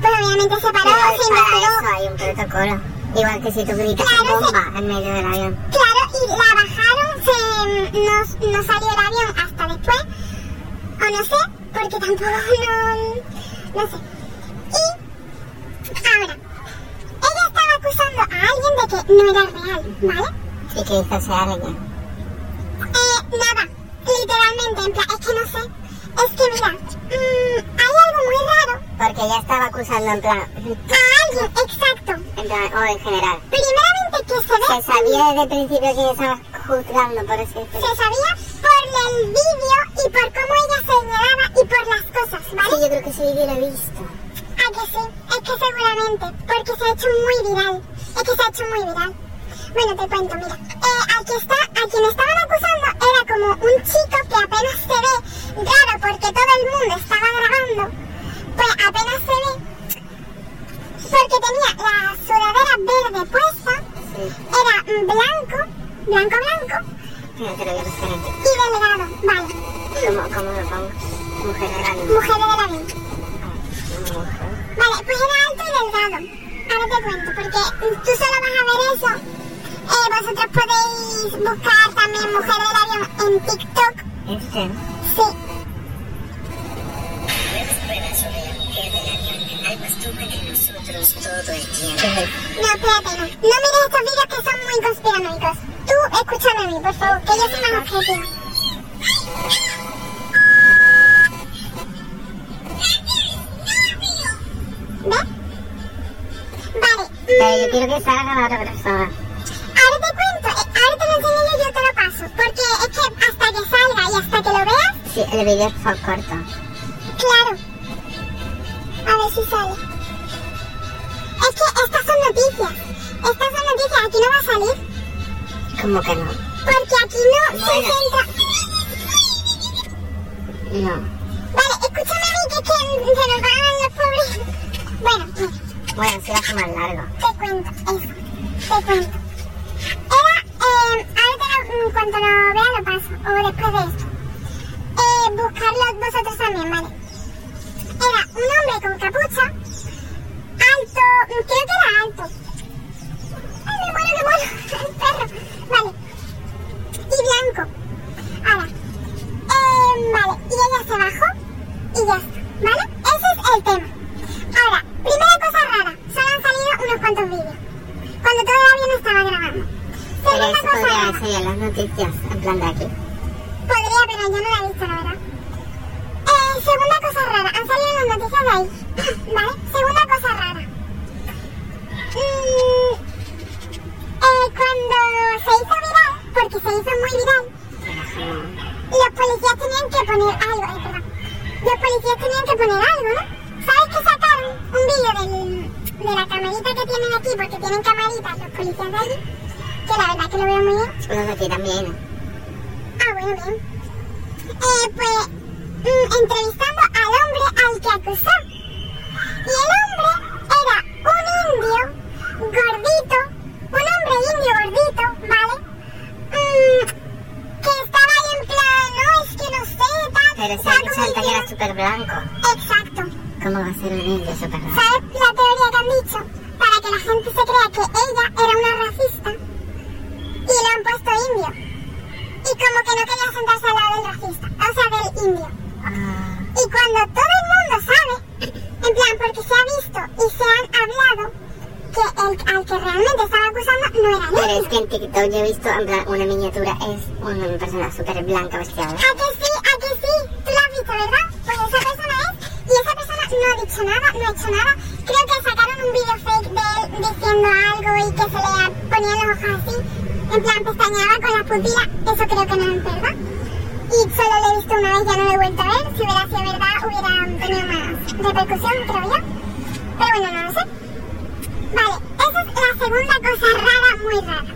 pues obviamente se paró, Pero se para investigó. eso hay un protocolo. Igual que si tú gritas Claro, bomba en medio del avión. Claro, y la bajaron, se, no, no salió el avión hasta después, o no sé, porque tampoco no, no sé. Y ahora, ella estaba acusando a alguien de que no era real, ¿vale? ¿Y Eh, nada, literalmente, en plan, es que no sé, es que mira, mm, hay algo muy raro Porque ella estaba acusando en plan... a alguien, exacto. En plan, o en general. Primeramente que se ve... Se sabía desde el principio quién estaba juzgando, por así decirlo. También Mujer del Avión en TikTok. Este. Sí. ¿Qué es el- No, espérate, no. No mires estos vídeos que son muy conspiranoicos. Tú escúchame a mí, por favor, que yo soy más objetiva. ¿Ves? Vale. Pero mm, yo quiero que salga la otra persona. Sí, el vídeo fue corto. claro. A ver si sale. Es que estas son noticias. Estas son noticias, aquí no va a salir. ¿Cómo que no? Porque aquí no se centra. No. Vale, escúchame a mí que, es que se nos van los pobres. Bueno, mira. Bueno, sí va a ser más largo. Te cuento, eso. Te cuento. Era, eh, ahora te lo, en cuanto lo vea lo paso, o después de esto buscarlos vosotros también, ¿vale? Era un hombre con capucha, alto, creo que era alto. ¡Ay, me muero, me muero! [laughs] El perro, vale. Y blanco. Ahora, eh, vale, y ella se bajó y ya está, ¿vale? Ese es el tema. Ahora, primera cosa rara, solo han salido unos cuantos vídeos, cuando todavía no estaba grabando. Segunda pero eso las noticias, en plan de aquí. Podría, pero yo no la he visto, la. Segunda cosa rara. Han salido las noticias de ahí. [coughs] ¿Vale? Segunda cosa rara. Mm, eh, cuando se hizo viral, porque se hizo muy viral, los policías tenían que poner algo. Eh, perdón. Los policías tenían que poner algo, ¿no? ¿Sabes que sacaron un vídeo de la camarita que tienen aquí? Porque tienen camaritas los policías de allí. Que la verdad que lo veo muy bien. Los de aquí también. Ah, bueno, bien. Eh, pues entrevistando al hombre al que acusó. Y el hombre era un indio gordito, un hombre indio gordito, ¿vale? Mm, que estaba ahí en plan, no, es que no sé, tal. Pero que era súper blanco. Exacto. ¿Cómo va a ser un indio súper blanco? ¿Sabes la teoría que han dicho? Para que la gente se crea que ella era una racista y le han puesto indio. Y como que no quería sentarse al lado del racista, o sea, del indio. Ah, Y cuando todo el mundo sabe, en plan, porque se ha visto y se han hablado que el al que realmente estaba acusando no era pero él. es TikTok yo he visto en plan una miniatura, es una persona súper blanca vestida. ¿A que sí? ¿A que sí? Tú lo has visto, ¿verdad? Pues esa persona es. Y esa persona no ha dicho nada, no ha hecho nada. Creo que sacaron un video fake de él diciendo algo y que se le ponían los ojos así. En plan, pestañeaba con la pupila. Eso creo que no es verdad. Y solo lo he visto una vez, ya no lo he vuelto a ver. Si hubiera sido verdad, hubiera tenido más repercusión, creo yo. Pero bueno, no lo sé. Vale, esa es la segunda cosa rara, muy rara.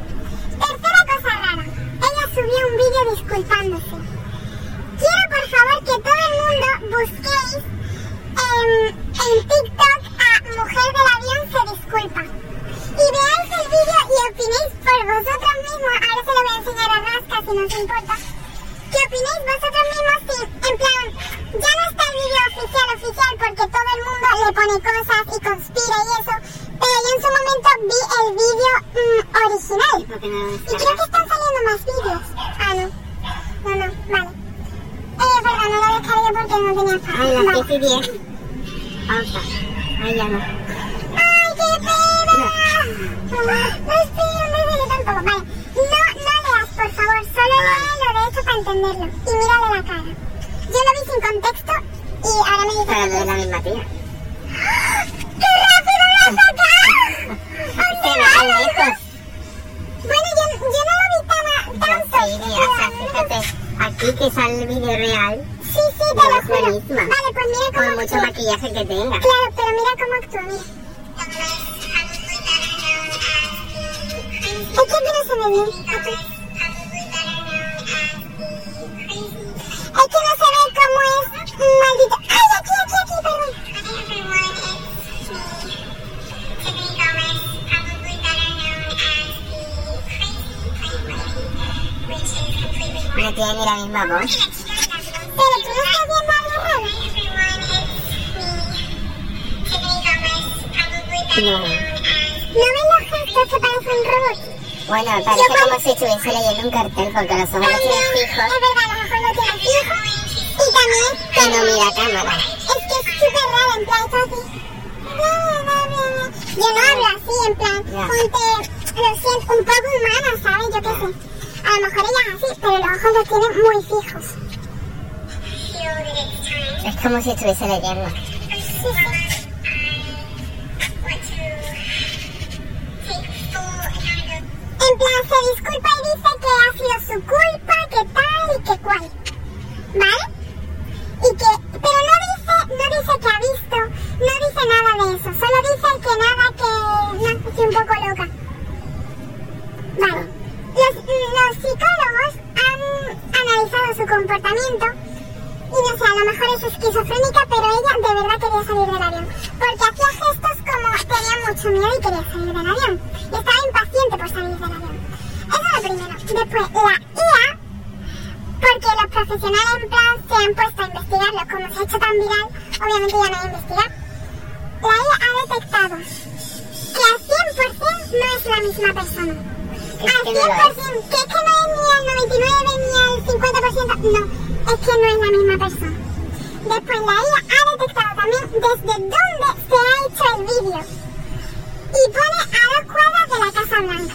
No. ¿No ves los gestos que parecen robots? Bueno, parece como si estuviese leyendo un cartel porque los ojos no, fijos Es verdad, los ojos lo tienen fijos. Y también... y no mira a cámara. Es que es súper raro, en plan, está así. Yo no hablo así, en plan, Ya. ponte, lo siento, un poco humana, ¿sabes? Yo qué sé. A lo mejor ella es así, pero los ojos los tiene muy fijos. Es como si estuviese leyendo. Sí, sí. Se disculpa y dice que ha sido su culpa, que tal y que cual. ¿Vale? Y que, pero no dice, no dice que ha visto, no dice nada de eso, solo dice que nada, que no, estoy un poco loca. Vale. Los, los psicólogos han analizado su comportamiento y no sé, a lo mejor es esquizofrénica, pero ella de verdad quería salir del avión. Porque hacía gestos como tenía mucho miedo y quería salir del avión. Y impaciente por salir del avión. Eso es lo primero. Después, la IA, porque los profesionales en plan se han puesto a investigarlo, como se ha hecho tan viral, obviamente ya no hay investigar. La IA ha detectado que al 100% no es la misma persona. Al que no lo 100%, que es que no es ni al 99 ni al 50%, no, es que no es la misma persona. Después la IA ha detectado también desde dónde se ha hecho el vídeo. Y pone a dos cuadras de la Casa Blanca.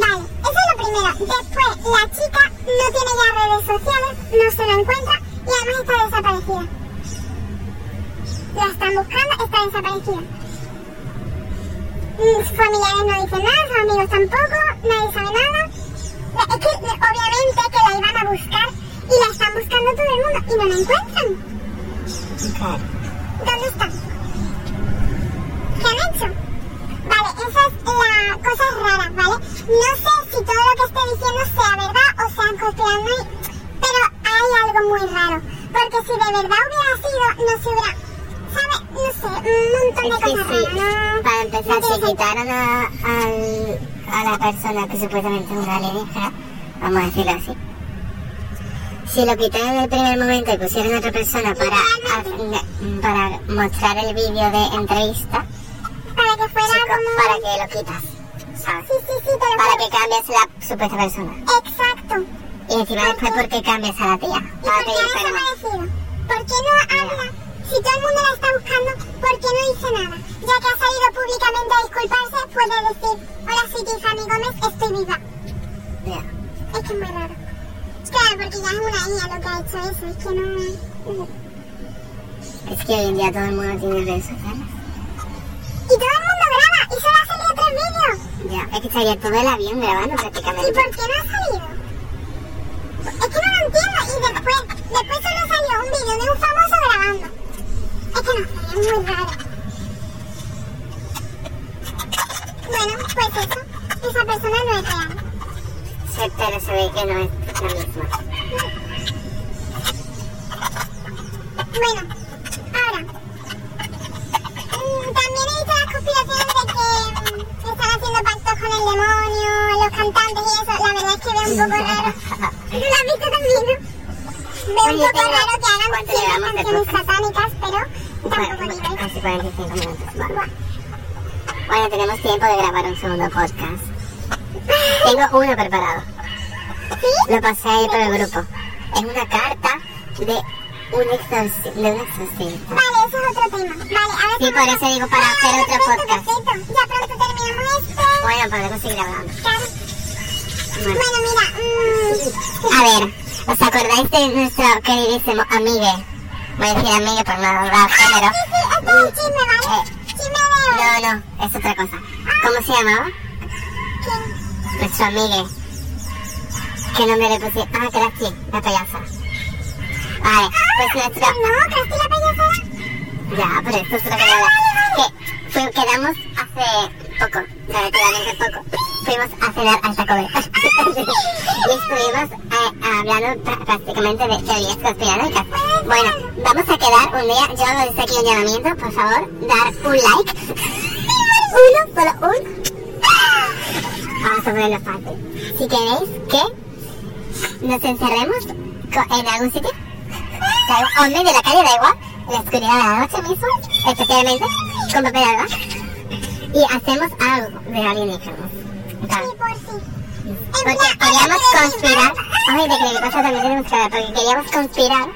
Vale, eso es lo primero. Después, la chica no tiene ya redes sociales, no se la encuentra y además está desaparecida. La están buscando, está desaparecida. Mm, Sus familiares no dicen nada, sus amigos tampoco, nadie sabe nada. Es que obviamente que la iban a buscar y la están buscando todo el mundo y no la encuentran. ¿Dónde está? Vale, esa es la cosa rara, ¿vale? No sé si todo lo que esté diciendo sea verdad o sea conspirando, pero hay algo muy raro. Porque si de verdad hubiera sido, no se hubiera... ¿Sabes? No sé, un montón de Es que cosas sí, raras, ¿no? para empezar, no si tiene quitaron a, al- a la persona que supuestamente es un alienígena, vamos a decirlo así. Si lo quitaron en el primer momento y pusieron a otra persona para, para mostrar el vídeo de entrevista, sentido. Para que fuera chico, como... ¿para qué lo quitas? ¿Sabes? Sí, sí, sí, te lo Para que cambies la supuesta persona. Exacto. Y encima después, ¿por qué cambias a la tía? ¿Y Para por qué ha desaparecido? ¿Por qué no habla? Si todo el mundo la está buscando, ¿por qué no dice nada? Ya que ha salido públicamente a disculparse, puede decir, hola soy Tiffany Gómez, estoy viva. Ya. Es que es muy raro. Claro, porque ya es una IA lo que ha hecho eso, es que no... Es que hoy en día todo el mundo tiene redes sociales. Y todo el mundo graba, y solo ha salido tres vídeos. Ya, es que estaría todo el avión grabando ¿Y prácticamente. por qué no ha salido? Es que no lo entiendo, y después, después solo salió un vídeo de un famoso grabando. Es que no es muy raro. Bueno, pues eso, esa persona no es real. Sí, pero se ve que no es la misma. Bueno, ahora. mm, También he visto las conspiraciones de que están haciendo con el demonio, los cantantes y eso. La verdad es que veo un poco raro. [laughs] ¿Tú lo has visto también? Veo un poco tengo- raro que hagan ¿cuánto ciertas llevamos de canciones satánicas, pero tampoco Bueno, digo. casi 45 minutos. Buah. Bueno, tenemos tiempo de grabar un segundo podcast. Tengo uno preparado. ¿Sí? Lo pasé ahí por el grupo. Es una carta de un exorci- de un exorcista. Vale, eso es otro tema. Vale, ahora Sí, por eso digo, para hacer otro podcast. Ya pronto terminamos este. Bueno, podemos seguir hablando. Claro. Bueno. Mira. mm, A ver, ¿os acordáis de nuestro queridísimo amigue? Voy a decir amigue por no dar género. Sí, sí, este es un chisme, ¿vale? Eh, Chisme de no, no, es otra cosa. ¿Cómo se llamaba? ¿Quién? Nuestro amigue. ¿Qué nombre le pusieron? Ah, Krusty, la payasa. Vale, pues. No, Krusty la payasera. Ya, pero esto es cosa. Que fue- quedamos hace poco, relativamente poco. Fuimos a cenar al Taco Bell. [laughs] y estuvimos eh, hablando prácticamente de teorías conspiranoicas. Bueno, vamos a quedar un día, yo hago desde aquí un llamamiento, por favor, dar un like. Uno, solo un. Vamos a ponerlo fácil. Si queréis que nos encerremos en algún sitio, en medio de la calle, da igual, en la oscuridad de la noche mismo, especialmente, con papel alba, y hacemos algo de alienígenas. Tal. Sí, por sí. Porque queríamos conspirar, ay, de creepypasta también tenemos que porque queríamos conspirar,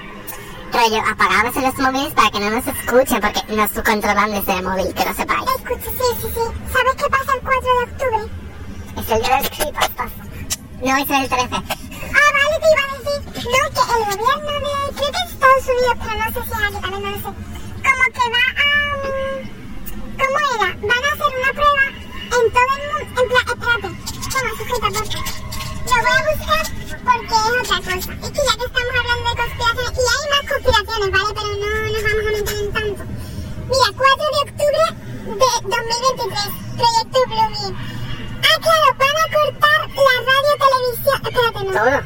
rollo, apagamos los móviles para que no nos escuchen, porque nos controlan desde el móvil, que lo sepáis. Escucha, sí, sí, sí. ¿Sabes qué pasa el 4 de octubre? Es el día del creepypastas. No, es el 13. Ah, vale, te iba a decir. No, que el gobierno de. Creo que es Estados Unidos, pero no sé si es aquí también, no lo sé. Como que va a. ¿Cómo era? Van a hacer una prueba en todo el mundo. En plan, espérate. Toma, sujeta, por favor. Lo voy a buscar porque es otra cosa. Es que ya que estamos hablando de conspiraciones, y hay más conspiraciones, ¿vale? Pero no nos vamos a meter en tanto. Mira, 4 de octubre de 2023, Proyecto Bluebeam. Ah, claro, van a cortar la radio, televisión. Espérate, no. Todo.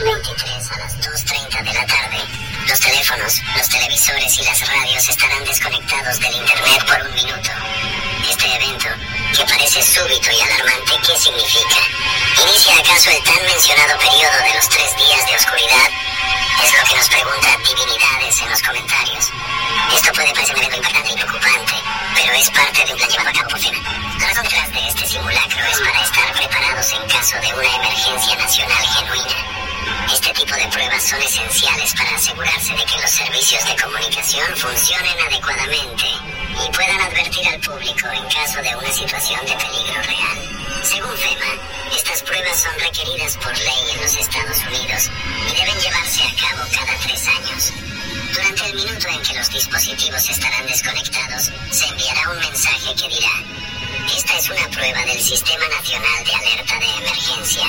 2023 a las 2.30 de la tarde. Los teléfonos, los televisores y las radios estarán desconectados del Internet por un minuto. Este evento, que parece súbito y alarmante, ¿qué significa? ¿Inicia acaso el tan mencionado periodo de los tres días de oscuridad? Es lo que nos preguntan divinidades en los comentarios. Esto puede parecer evento impactante y preocupante, pero es parte de un plan llevado a cabo por FEMA. La razón detrás de este simulacro es para estar preparados en caso de una emergencia nacional genuina. Este tipo de pruebas son esenciales para asegurarse de que los servicios de comunicación funcionen adecuadamente y puedan advertir al público en caso de una situación de peligro real. Según FEMA, estas pruebas son requeridas por ley en los Estados Unidos y deben llevarse a cabo cada tres años. Durante el minuto en que los dispositivos estarán desconectados, se enviará un mensaje que dirá, esta es una prueba del Sistema Nacional de Alerta de Emergencia.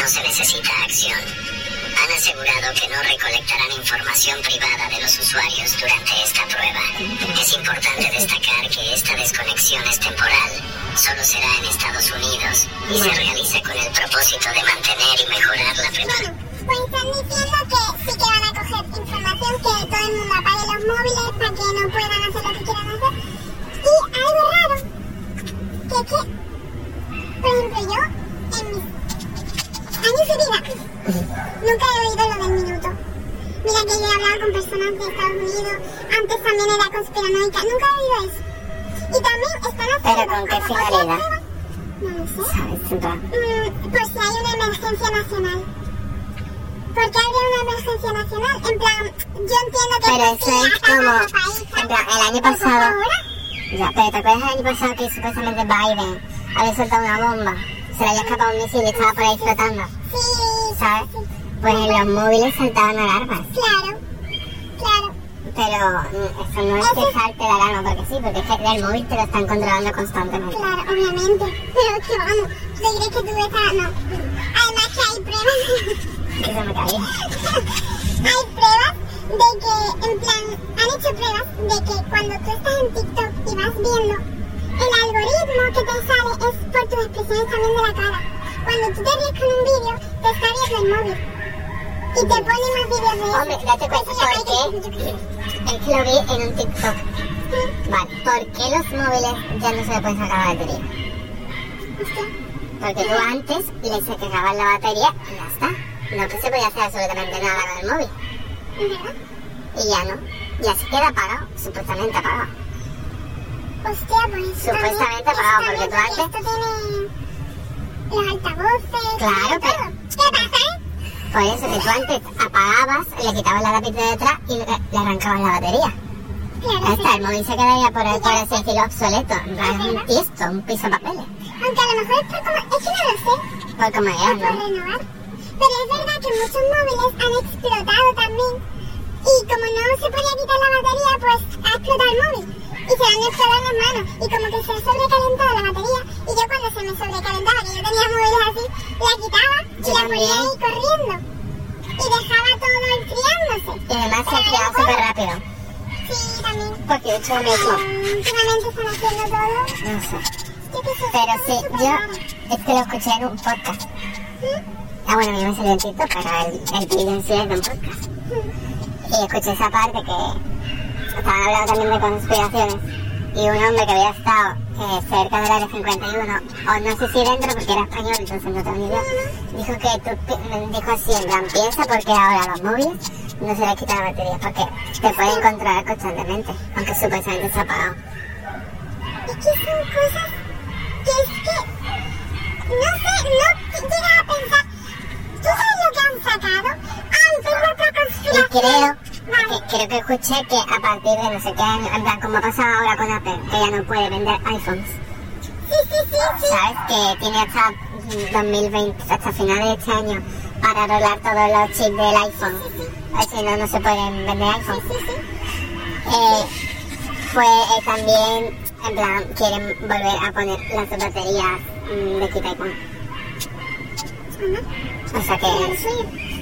No se necesita acción. Han asegurado que no recolectarán información privada de los usuarios durante esta prueba. Es importante destacar que esta desconexión es temporal. Solo será en Estados Unidos y se realiza con el propósito de mantener y mejorar la preparación. Pues están diciendo que sí que van a coger información, que todo el mundo apague los móviles para que no puedan hacer lo que quieran hacer. Y algo raro, que es que, por ejemplo, yo, en años nunca he oído lo del minuto. Mira que yo he hablado con personas de Estados Unidos, antes también era conspiranoica, nunca he oído eso. Y también están haciendo... ¿Pero con qué finalidad? No lo sé. Mm, pues si hay una emergencia nacional. ¿Por qué habría una emergencia nacional? En plan, yo entiendo que Pero eso es como- país, en plan, el año pasado- Ya, pero ¿te acuerdas el año pasado que supuestamente Biden había soltado una bomba? Se le había escapado un misil y estaba por ahí flotando, Sí, ¿sabes? Pues en los móviles saltaban alarmas. claro, claro. Pero mm, eso no es que salte la alarma porque sí, porque es que el móvil te lo están controlando constantemente. Claro, obviamente. Pero que vamos, ¿te crees que tú estás...? No. Además que hay pruebas... [laughs] Que se me caía. [laughs] hay pruebas de que, en plan, han hecho pruebas de que cuando tú estás en TikTok y vas viendo, el algoritmo que te sale es por tus expresiones también de la cara. Cuando tú te ríes con un vídeo, te está viendo el móvil. Y te pone más vídeos de eso. Hombre, date cuenta Eso ya hay por que- [laughs] Es que lo vi en un TikTok. Vale, ¿por qué los móviles ya no se le pueden sacar la batería? Porque tú antes le se cargabas la batería y ya está. No que se podía hacer absolutamente nada con el móvil. Y ya no. Y así queda apagado, supuestamente apagado. Hostia, pues... Supuestamente apagado, porque tú antes- Esto tiene... Los altavoces... Claro, pero-. ¿Qué pasa, eh? Por eso que tú antes apagabas, le quitabas la lápiz de detrás y le, le arrancabas la batería. Ya Claro, sí. está, el móvil se quedaría por, por así decirlo obsoleto. Plan, es un tiesto, un piso de papeles. Aunque a lo mejor es por como... Es que no lo sé. Por como Es por ¿no? renovar. Pero es verdad que muchos móviles han explotado también. Y como no se podía quitar la batería, pues ha explotado el móvil. Y se le han explotado las manos. Y como que se ha sobrecalentado la batería. Y yo cuando se me sobrecalentaba, que yo tenía móviles así, la quitaba y la ponía ahí corriendo. Y dejaba todo enfriándose. Y además se enfriaba súper rápido. Sí, también. Porque he hecho lo mismo. Mm, Últimamente están haciendo todo. No sé. Sé, Pero sí, yo es que lo escuché en un podcast. Ah, bueno, a mí me salió en TikTok, pero el, el vídeo en sí es de un podcast. [laughs] Y escuché esa parte que estaban hablando también de conspiraciones. Y un hombre que había estado eh, cerca del área 51, o no sé si dentro porque era español, entonces no tengo idea, dijo que tú, dijo así, en plan, piensa porque ahora los móviles no se les quita la batería, porque te pueden controlar constantemente, aunque supuestamente se ha apagado. Es que son cosas que es que no sé, no llega a pensar. ¿Tú sabes lo que han sacado? Otra Y conspiración. creo. Creo que escuché que a partir de no sé qué año, en plan, como ha pasado ahora con Apple, que ya no puede vender iPhones. ¿sabes? Que tiene hasta mm, 2020, hasta finales de este año, para rolar todos los chips del iPhone. Así no, no se pueden vender iPhones. Eh, eh, también, en plan, quieren volver a poner las baterías mm, de quita y pon. O sea que.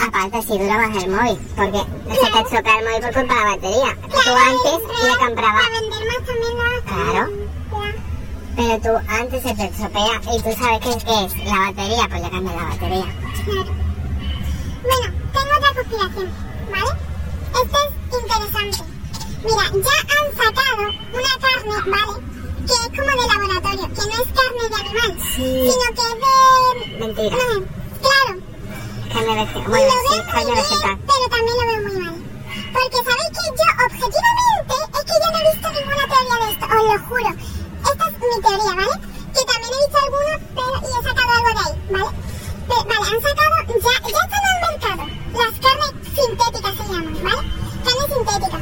Aparte, si dura más el móvil, porque se te estropea el móvil por culpa de la batería. Tú Claro, antes es le comprabas Para vender más también lo hacen. Claro. Ya. Pero tú antes se te estropea y tú sabes qué es, qué es la batería, pues le cambias la batería. Claro. Bueno, tengo otra conspiración, ¿vale? Esta es interesante. Mira, ya han sacado una carne, ¿vale? Que es como de laboratorio, que no es carne de animal, Sí. sino que es de... Mentira. No, claro. Vegetal. Y Bueno, lo sí, vegetal. pero también lo veo muy mal. Porque sabéis que yo, objetivamente, es que yo no he visto ninguna teoría de esto, os lo juro. Esta es mi teoría, ¿vale? Que también he visto algunas, pero y he sacado algo de ahí, ¿vale? Pero, vale, han sacado, ya, ya están en el mercado. Las carnes sintéticas se llaman, ¿vale? Carne sintética.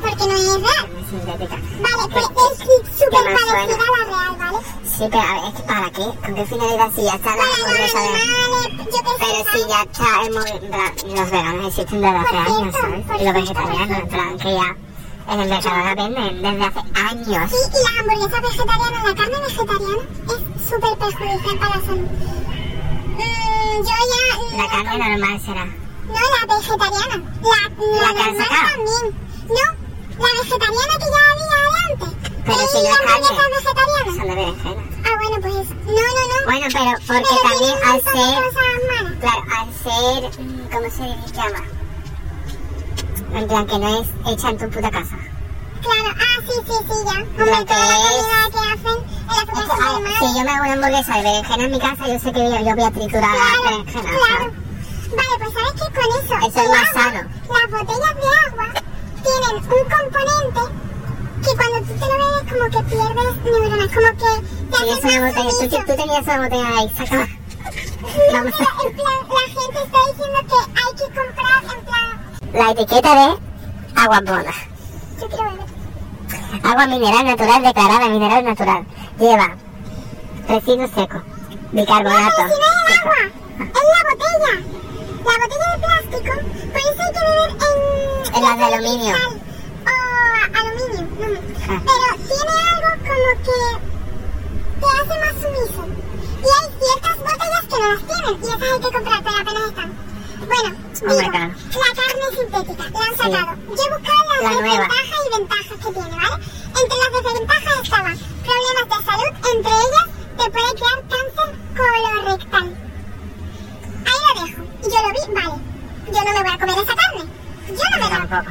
Porque no es real. Sintética. Vale, pues ¿Qué- es súper parecida a la real, ¿vale? Sí, pero a ver, es que ¿para qué? ¿Con qué finalidad? Si ya está la Para los animales, yo qué sé, Pero si ya está el plan, los veganos existen desde hace años, ¿sabes? Y los vegetarianos, en plan, que ya en el mercado la venden desde hace años. Sí, y la hamburguesa vegetariana, la carne vegetariana es súper perjudicial para la salud. Mm, yo ya... La carne normal será. No, la vegetariana. La, La la normal también. No, la vegetariana que ya había de antes. Pero ¿Y si no la es carne. hamburguesa de berenjena. Ah, bueno, pues... No, no, no. Bueno, pero porque Pero también al ser... Claro, al ser... ¿Cómo se llama? En plan, que no es hecha en tu puta casa. Claro, ah, sí, sí, sí, ya. Hombre, toda la comida que hacen en la Es que, si yo me hago una hamburguesa de berenjena en mi casa, yo sé que yo, yo voy a triturar la Claro, berenjena, claro. Vale, pues sabes que con eso, Eso es más agua, sano. Las botellas de agua tienen un componente que cuando tú te lo bebes como que pierdes neuronas, como que te haces una más botella, tú, tú tenías una botella ahí, sácala. [laughs] No, Vamos pero en plan, la gente está diciendo que hay que comprar en plan, La etiqueta de agua bona. yo quiero beber. Agua mineral natural declarada mineral natural. Lleva residuo seco, No, bicarbonato. pero si no es el agua, es la botella. La botella de plástico, por eso hay que beber en... En las de aluminio. Aluminio, no. Ah. Pero tiene algo como que te hace más sumiso. Y hay ciertas botellas que no las tienen y esas hay que comprar, pero apenas están. Bueno, Oh digo, la carne sintética, la han Sí. sacado. Yo he buscado las La desventajas y ventajas que tiene, ¿vale? Entre las desventajas estaban problemas de salud, entre ellas te puede crear cáncer colorectal. Ahí lo dejo. Y yo lo vi, vale. Yo no me voy a comer esa carne. Yo no me la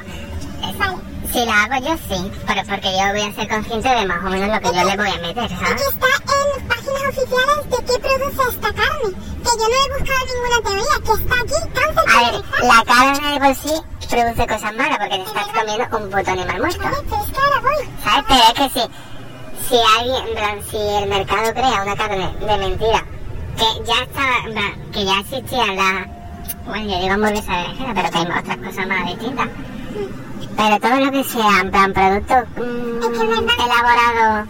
Vale. Si la hago yo sí, pero porque yo voy a ser consciente de más o menos lo que yo le voy a meter, ¿sabes? que está en páginas oficiales de qué produce esta carne. Que yo no he buscado ninguna teoría, que está aquí, cáncer A ver, la carne de por sí produce cosas malas porque te estás comiendo un puto animal muerto. ¿Sabes? Pero es que si, si alguien, en plan, si el mercado crea una carne de mentira, que ya estaba, que ya existían las, bueno, yo digo hamburguesa de berenjena, pero que hay otras cosas más distintas. Pero todo lo que sea, en plan, producto mm, verdad. elaborado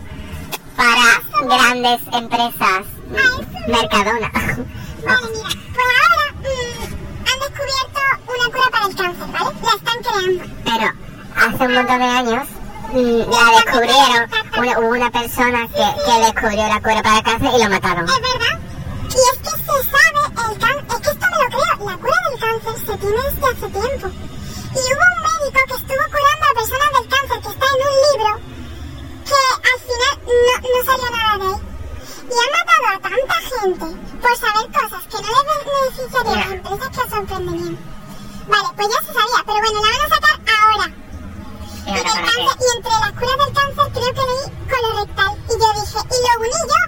para grandes empresas, mm. Mercadona. Vale, mira. Pues ahora mm, han descubierto una cura para el cáncer, ¿vale? La están creando. Pero hace un montón de años mm, la descubrieron, una, hubo una persona que, que descubrió la cura para el cáncer y lo mataron. Es verdad. Y es que se sabe el cáncer. Es que esto me lo creo. La cura del cáncer se tiene desde hace tiempo. Y hubo un médico que estuvo curando a personas del cáncer que está en un libro que al final no, no salió nada de él. Y han matado a tanta gente por saber cosas que no les beneficiarían a las empresas que sorprenden bien. Vale, pues ya se sabía, pero bueno, la van a sacar ahora. ¿Y Y, ahora del para cáncer, qué? y entre las curas del cáncer creo que leí colorectal. Y yo dije, y lo uní yo,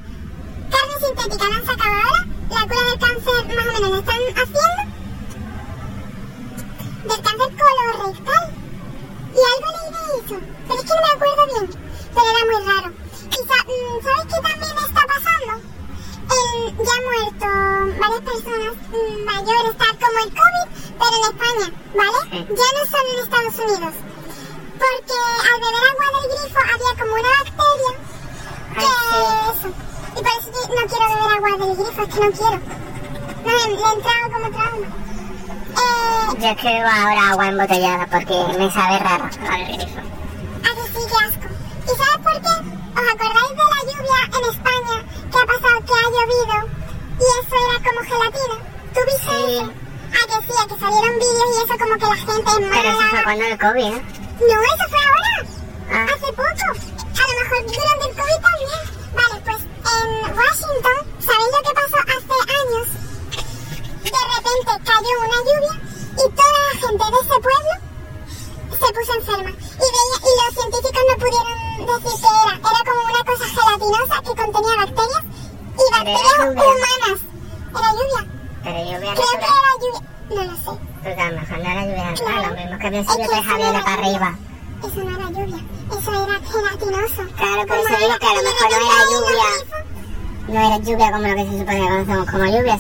carne sintética la han sacado ahora, la cura del cáncer más o menos la están haciendo. Del cáncer colorectal. Y algo leí de eso, pero es que no me acuerdo bien, pero era muy raro. Y sa- mm, ¿sabes qué también está pasando? En- ya han muerto varias personas mm, mayores, tal como el COVID, pero en España, ¿vale? Sí. Ya no solo en Estados Unidos. Porque al beber agua del grifo había como una bacteria que Ay, eso. Y por eso yo no quiero beber agua del grifo, es que no quiero. No, le le he entrado como trauma. Eh, Yo es que bebo porque me sabe raro del grifo. así sí, qué asco. ¿Y sabes por qué? ¿Os acordáis de la lluvia en España que ha pasado que ha llovido y eso era como gelatina? ¿Tú viste Sí. eso? Ah, que sí, a que salieron vídeos y eso como que la gente es Pero eso fue mala. cuando el COVID, ¿eh? No,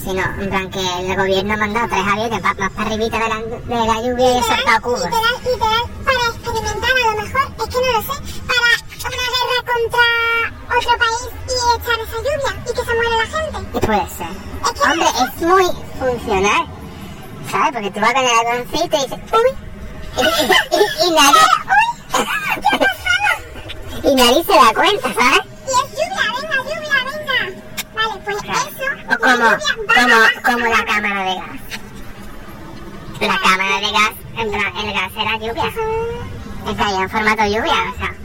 sino en plan que el gobierno ha mandado tres aviones más para arribita de la, de la lluvia y ha soltado cubos. literal, literal, para experimentar a lo mejor, es que no lo sé, para una guerra contra otro país y echar esa lluvia y que se muera la gente. Puede ser. Es que Hombre, es muy funcional. ¿Sabes? Porque tú vas con el avioncito y dices, uy. Y, y- y- y [laughs] nadie. [laughs] y nadie se da cuenta, ¿sabes? Y es lluvia, venga, lluvia, venga. Vale, pues Claro. eso. O como, lluvia como, como la cámara de gas. La cámara de gas, en plan, el gas era lluvia. Está ahí en formato lluvia, o sea.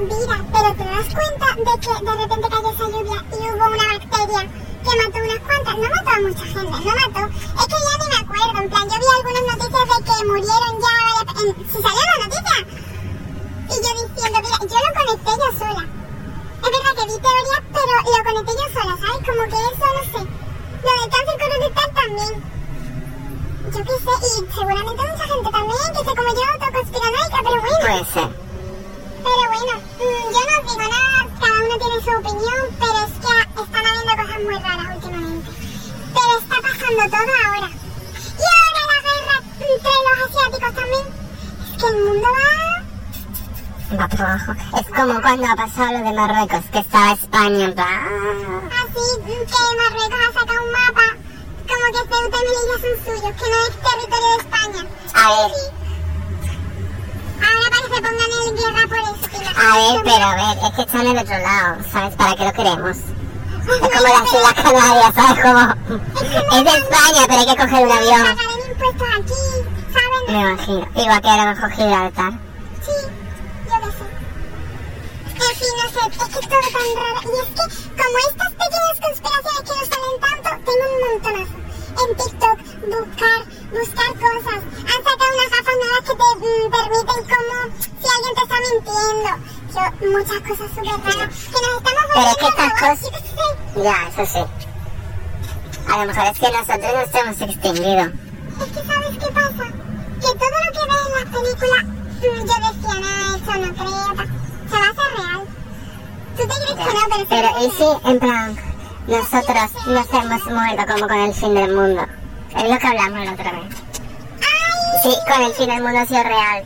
Mira, pero te das cuenta de que de repente cayó esa lluvia y hubo una bacteria que mató unas cuantas. No mató a mucha gente, no mató. Es que ya ni me acuerdo. En plan, yo vi algunas noticias de que murieron ya. si salió la noticia. Y yo diciendo, mira, yo lo conecté yo sola. Es verdad que vi teorías, pero lo conecté yo sola, ¿sabes? Como que eso, no sé. Lo del cáncer colorectal también. Yo qué sé, y seguramente mucha gente también, que se como yo, autoconspiranoica, pero bueno. Puede ser. Pero bueno, mm, yo no digo nada, cada uno tiene su opinión, pero es que están habiendo cosas muy raras últimamente. Pero está pasando todo ahora. Y ahora la guerra entre los asiáticos también. Es que el mundo va Va por abajo. Es como cuando ha pasado lo de Marruecos, que estaba España en plan. "Ah". así, mm, que Marruecos ha sacado un mapa, como que Ceuta y Melilla son suyos, que no es territorio de España. A ver. Sí. Ahora para que se pongan en guerra por eso. A ver, pero a ver, es que están en otro lado, ¿sabes? ¿Para qué lo queremos? Es como las Islas Canarias, ¿sabes? Como... [laughs] Es de España, pero hay que coger un avión. Me imagino. Igual que a lo mejor Gibraltar. Sí. Fin, no sé, es que es todo tan raro. Y es que, como estas pequeñas conspiraciones que no salen tanto, tengo un montonazo. En TikTok, buscar, buscar cosas. Han sacado unas gafas nuevas que te mm, permiten como si alguien te está mintiendo. Yo, muchas cosas súper raras. Que nos estamos Pero es que estas cosas-. Ya, eso sí. A lo mejor es que nosotros nos hemos extinguido. Es que ¿sabes qué pasa? Que todo lo que ves en las películas, mm, yo decía, no, eso no creo, ta". Se va a hacer real. Tú te crees que no, pero, Pero y si, en plan, nosotros nos hemos muerto como con el fin del mundo. Es lo que hablamos la otra vez. ¡Ay! Sí, con el fin del mundo ha sido real.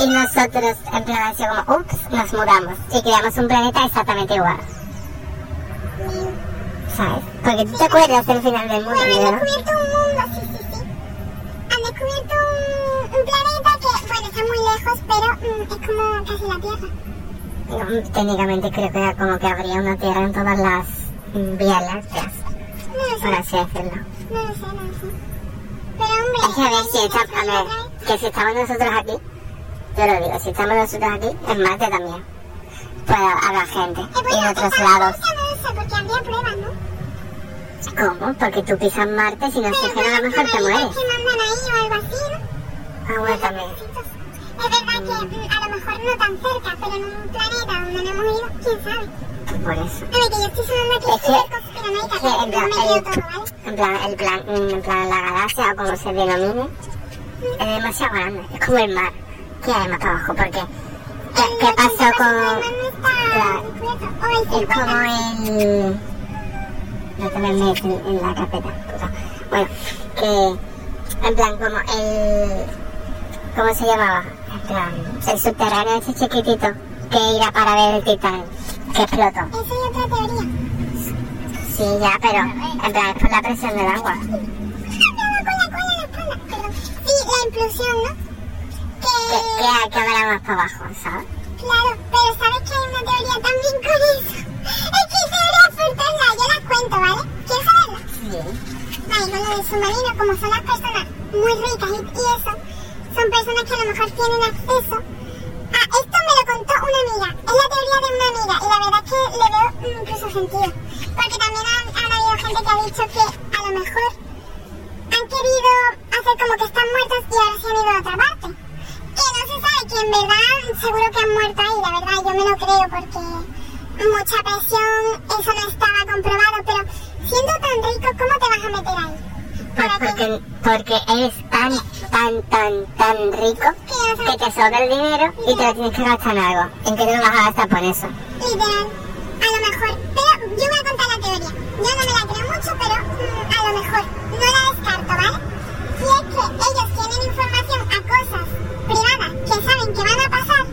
Y nosotros, en plan, ha sido como, ups, nos mudamos. Y creamos un planeta exactamente igual. ¿Sabes? Porque tú te acuerdas del final del mundo, Bueno, han ¿no? descubierto un mundo, sí, sí, sí. Han descubierto un, un planeta que, bueno, está muy lejos, pero mm, es como casi la Tierra. No, técnicamente creo que como que habría una tierra en todas las vías lácteas, No lo por sé, así decirlo. no lo sé, no lo sé. Pero hombre, Es que a ver si, está- a ver, que si estamos nosotros aquí, yo lo digo, si estamos nosotros aquí, en Marte también. Puede haber gente. Y en otros lados. No sé, porque habría pruebas, ¿no? ¿Cómo? Porque tú pisas Marte sin oxígeno a lo mejor te mueres. que mandan ahí o algo así, ¿no? Ah, bueno, también. Que a lo mejor no tan cerca, pero en un planeta donde no hemos ido, quién sabe. Por eso. A ver, que yo estoy sonando aquí Es que- que en pero plan, el, todo, ¿vale? en plan, el plan, en plan, la galaxia o como se denomine, es demasiado grande. Es como el mar. ¿Qué hay más abajo? Porque, ¿qué, qué pasó con...? Es como el... No te me metes en, la carpeta. Bueno, que... En plan, como el... ¿Cómo se llamaba? Plan, el subterráneo ese chiquitito que irá para ver el titán que explotó. Esa es otra teoría. Sí, ya, pero en plan, es por la presión del agua. Me hago con la cola en la espalda, perdón. Sí, la implosión, ¿no? Que, Que... que hay que habrá más para abajo, ¿sabes? Claro, pero ¿sabes que hay una teoría también con eso? Es que teorías fortunas, yo las cuento, ¿vale? ¿Quieres saberlas? Sí. Vale, con lo del submarino, como son las personas muy ricas y, y eso, son personas que a lo mejor tienen acceso. Ah, esto me lo contó una amiga, es la teoría de una amiga, y la verdad que le veo incluso sentido. Porque también han, han habido gente que ha dicho que a lo mejor han querido hacer como que están muertos y ahora se han ido a otra parte. Que no se sabe, que en verdad seguro que han muerto ahí, la verdad, yo me lo creo porque mucha presión, eso no estaba comprobado, pero siendo tan rico, ¿cómo te vas a meter ahí? Porque, porque eres tan, tan, tan, tan rico que te sobra el dinero y te lo tienes que gastar en algo. ¿En qué te lo vas a gastar por eso? Literal, a lo mejor. Pero yo voy a contar la teoría. Yo no me la creo mucho, pero mm, a lo mejor. No la descarto, ¿vale? Si es que ellos tienen información a cosas privadas que saben que van a pasar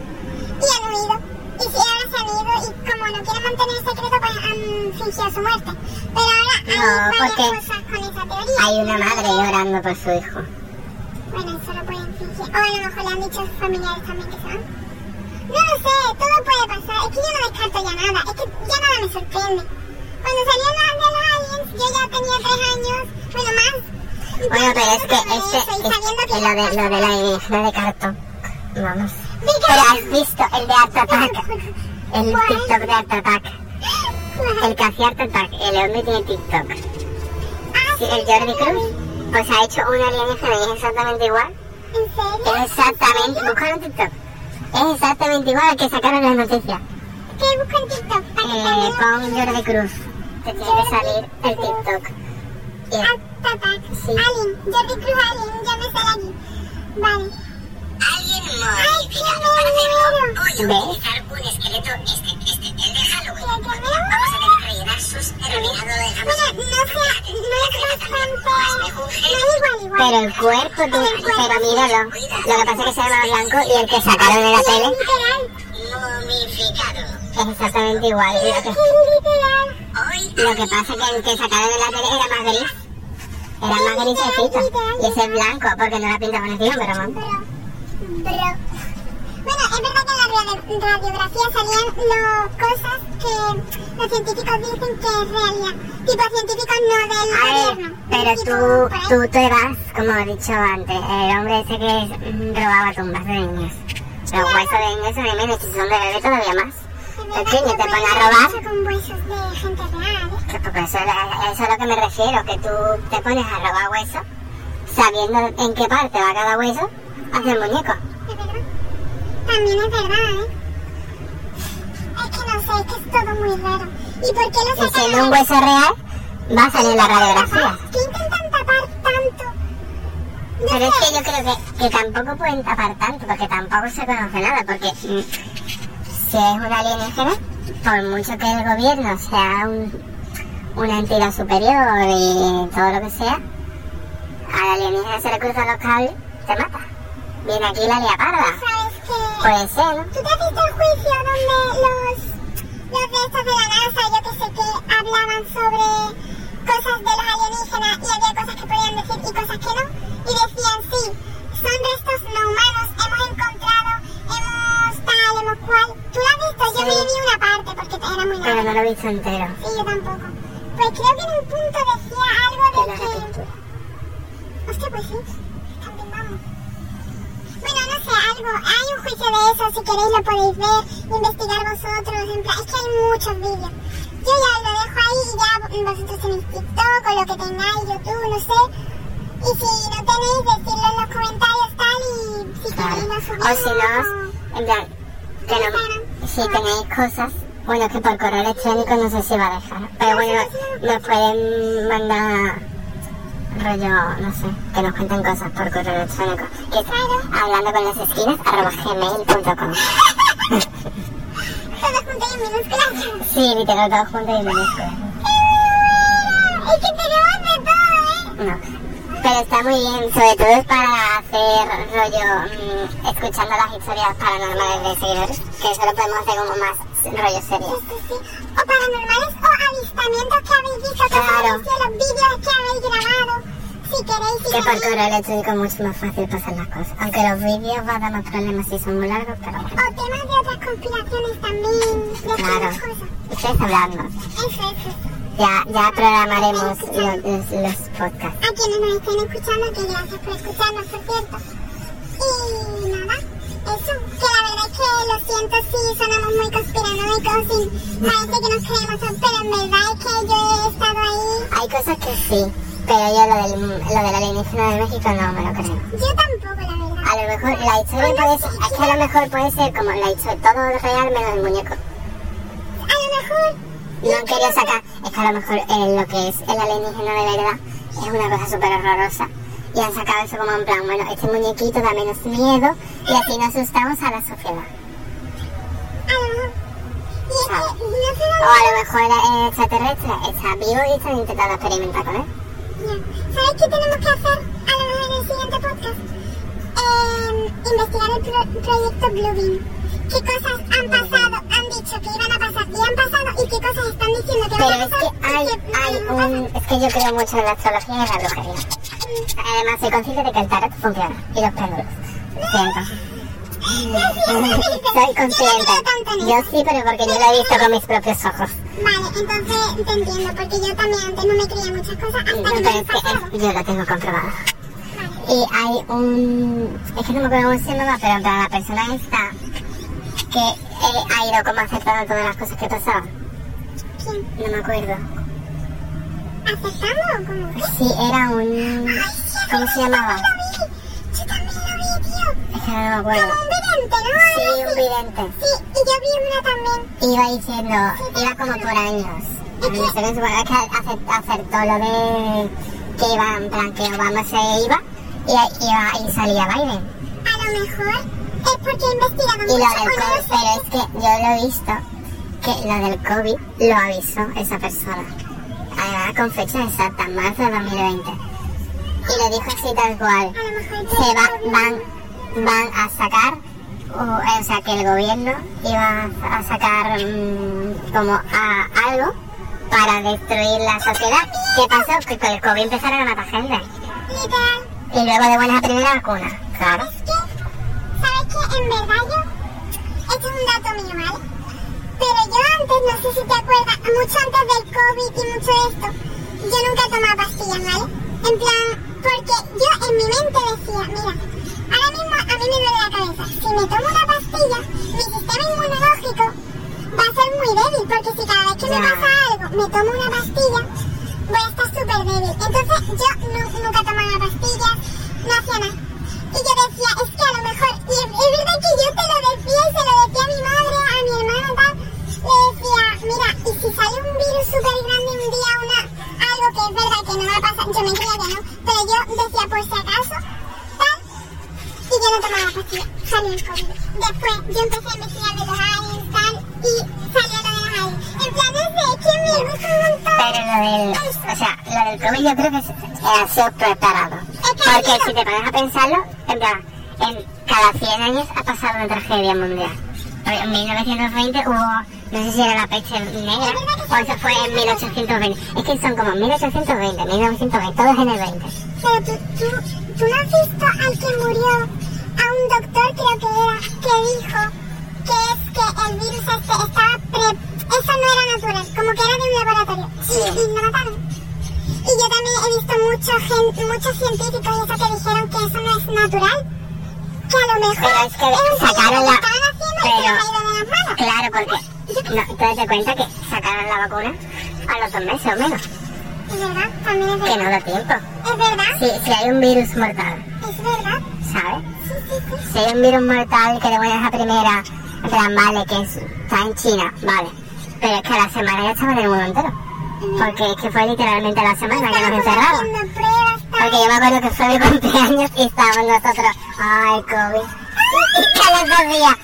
y han huido. Y como no quieren mantener el secreto, pues han fingido su muerte. Pero ahora hay No, varias porque cosas con esa teoría. Hay una madre llorando por su hijo. Bueno, eso lo pueden fingir. O a lo mejor le han dicho a sus familiares también que se van. No lo sé, todo puede pasar. Es que yo no descarto ya nada. Es que ya nada me sorprende. Cuando salió la de los aliens, yo ya tenía tres años, bueno más. Bueno, pero es que es lo de, lo de la alienígena de cartón. Vamos. Pero has visto el de Art Attack. El TikTok de Art Attack. El que hacía Art Attack. El hombre tiene TikTok. Ah, Sí, el Jordi Cruz. Pues ha hecho una alienígena y es exactamente igual. ¿En serio? Es exactamente. Búscalo en TikTok. Es exactamente igual al que sacaron las noticias. ¿Qué busco en TikTok? Que Eh, pon Jordi Cruz. Te tiene que salir el TikTok. Y Attack. Sí. Alien. Jordi Cruz Alien. Ya me sale aquí. Vale. Alguien ¡Ay, qué modificado para hacerlo. bueno! Voy a ¿Ves? utilizar un esqueleto, este, este, el de Halloween. Bueno. Vamos a tener que rellenar sus terminado de Bueno, jamón. no sé, no es igual. Pero el cuerpo, tú, pero míralo. Lo que pasa es que se llama blanco y el que sacaron en la tele. Momificado. es exactamente igual. Lo que, lo que pasa es que el que sacaron en la tele era más gris. Era más grisecito. Y ese es blanco porque no la pinta por encima, pero Bro. Bueno, es verdad que en la radio- radiografía salían lo, cosas que los científicos dicen que es realidad. Tipo científicos no del A ver, gobierno. pero Tipo, tú, tú te vas, como he dicho antes, el hombre ese que mm, robaba tumbas de niños. Los huesos de niños son de menos, y si son de bebé todavía más. Que te pueden a robar. con huesos de gente real, ¿eh? Porque eso, es- eso es a lo que me refiero, que tú te pones a robar huesos, sabiendo en qué parte va cada hueso, haces muñeco. Es verdad. También es verdad, ¿eh? Es que no sé, es que es todo muy raro. ¿Y por qué lo Y sacan siendo un hueso real, va a salir la radiografía. ¿Qué intentan tapar tanto? No Pero es que yo creo que, que tampoco pueden tapar tanto, porque tampoco se conoce nada, porque mm, si es una alienígena, por mucho que el gobierno sea un, una entidad superior y todo lo que sea, a la alienígena se le cruzan los cables, te mata. Viene aquí la lia parda. ¿Sabes qué? Puede ser, ¿no? ¿Tú te has visto el juicio donde los, los de estos de la NASA, yo que sé qué, hablaban sobre cosas de los alienígenas y había cosas que podían decir y cosas que no? Y decían, sí, son restos no humanos, hemos encontrado, hemos tal, hemos cual. ¿Tú lo has visto? Yo Sí. me vi una parte porque era muy Pero larga. no lo he visto entero. Sí, yo tampoco. Pues creo que en un punto decía algo De de que... Hostia, pues sí. Algo. Hay un juicio de eso, si queréis lo podéis ver, investigar vosotros. En plan, es que hay muchos vídeos. Yo ya lo dejo ahí y ya vosotros tenéis TikTok o lo que tengáis, YouTube, no sé. Y si no tenéis, decidlo en los comentarios tal y si queréis O subimos. si no, en plan, que no, si tenéis cosas, bueno, que por correo electrónico no sé si va a dejar, pero bueno, nos pueden mandar rollo, no sé, que nos cuenten cosas por correo electrónico, que es hablando con las esquinas, arroba gmail.com. [laughs] Todo junto y en minúsculas. Sí, literal, todo junto y minúsculas. Es que tenemos de todo, ¿eh? No. Pero está muy bien, sobre todo es para hacer rollo, mm, escuchando las historias paranormales de seguidores, que eso lo podemos hacer como más rollo serio. Sí, sí, sí. O paranormales avistamientos que habéis visto, que Claro. habéis visto, los vídeos que habéis grabado. Si queréis, si Que por correo electrónico es mucho más fácil pasar las cosas. Aunque los vídeos van a dar más problemas si son muy largos, pero bueno. O temas de otras conspiraciones también. De Claro. Ustedes hablando. Eso, eso. Ya, ya programaremos los, los, los podcasts. A quienes nos estén escuchando, que gracias por escucharnos, por cierto. Y eso. Que la verdad es que lo siento si sonamos muy conspiranoicos y parece que nos creemos, pero en verdad es que yo he estado ahí. Hay cosas que sí, pero yo lo del, lo del alienígena de México no me lo creo. Yo tampoco, la verdad. A lo mejor la historia puede ser, es que a lo mejor puede ser como la historia, todo real menos el muñeco. A lo mejor No querido sacar, es que a lo mejor eh, lo que es el alienígena de verdad es una cosa súper horrorosa. Y han sacado eso como en plan, bueno, este muñequito da menos miedo y así no asustamos a la sociedad. A lo mejor. Y es que no sé O a lo mejor el extraterrestre está vivo y están intentando experimentar con él. Ya. ¿Sabes qué tenemos que hacer a lo mejor en el siguiente podcast? Eh, investigar el pro- proyecto Bluebeam. ¿Qué cosas han pasado? Han dicho que iban a pasar y han pasado y qué cosas están diciendo que Pero van a es que pasar y hay, que hay van a un... Es que yo creo mucho en la astrología y en la brujería. Además, soy consciente de que el tarot funciona. Y los péndulos. Siento. [laughs] Soy consciente. Yo sí, pero porque yo lo he visto con mis propios ojos. Vale, entonces te entiendo, porque yo también antes no me creía muchas cosas hasta No, que me es que yo lo tengo comprobado. Y hay un... Es que no me acuerdo cómo se llama, pero plan, la persona esta que eh, ha ido como aceptando todas las cosas que pasaban. ¿Quién? No me acuerdo. ¿Aceptando o cómo? Sí, era un... ¿Cómo se llamaba? Lo yo también lo vi, tío. Es que no me acuerdo. Como un vidente, ¿no? Sí, un vidente. Sí, y yo vi una también. Iba diciendo, iba como por años. No sé qué supongo que ace- acertó lo de que iba, en plan, que Obama se iba y, iba, y salía Biden. A lo mejor es porque he investigado Y lo mucho del o no COVID, lo pero es que yo lo he visto, que lo del COVID lo avisó esa persona. Además con fecha exacta, marzo de 2020. Y lo dijo así tal cual. Se va, van, van a sacar, o, o sea que el gobierno iba a sacar mm, como a, algo para destruir la sociedad. ¿Qué pasó? Que con el COVID empezaron a matar gente. Y luego de buenas a primera vacuna. Claro. Es que, ¿sabes qué? En verdad yo, esto es un dato mío, ¿vale? Pero yo antes, no sé si te acuerdas, mucho antes del COVID y mucho de esto, yo nunca tomaba pastillas, ¿vale? En plan, porque yo en mi mente decía, mira, ahora mismo a mí me duele la cabeza. Si me tomo una pastilla, mi sistema inmunológico va a ser muy débil, porque si cada vez que me pasa algo, me tomo una pastilla, voy a estar súper débil. Entonces yo nu- nunca tomaba pastillas, no hacía nada. Y yo decía, es que a lo mejor, y es, es verdad que yo te lo decía y se lo decía a mi madre, a mi hermana tal, le decía, mira, y si sale un virus súper grande un día, una, algo que es verdad que no va a pasar, yo me creía que no, pero yo decía por si acaso, tal, y yo no tomaba pastilla, salió el COVID. Después yo empecé a investigar de los aliens, tal, y salió lo de los aliens. En plan, es que me gusta un montón. Pero lo del, o sea, lo del COVID yo creo que es- eh, ha sido preparado. Porque si te pones a pensarlo, en plan, en cada 100 años ha pasado una tragedia mundial. En 1920 hubo, no sé si era la peste negra o eso fue en 1820. Es que son como 1820, 1920, todos en el 20. Pero tú, tú, tú no has visto al que murió, a un doctor creo que era, que dijo que es que el virus este estaba pre... Eso no era natural, como que era de un laboratorio. Y, y lo mataron. Y yo también he visto mucho gen- muchos científicos y eso que dijeron que eso no es natural. Que a lo mejor Pero es que un sacaron la- que estaban haciendo y se pero- ha ido de las manos. Claro, porque no, te das cuenta que sacaron la vacuna a los dos meses o menos. Es verdad, también es Que no verdad. da tiempo. Es verdad, Si, si hay un virus mortal, es verdad. ¿sabes? Sí, sí, sí. Si hay un virus mortal que de buenas a primera, en plan, vale, que es- está en China, vale. Pero es que a la semana ya estaba en el mundo entero. Porque es que fue literalmente la semana que nos encerraron. pruebas. Porque yo me acuerdo que fue mi [laughs] cumpleaños y estábamos nosotros, ay, COVID. Y a los dos días,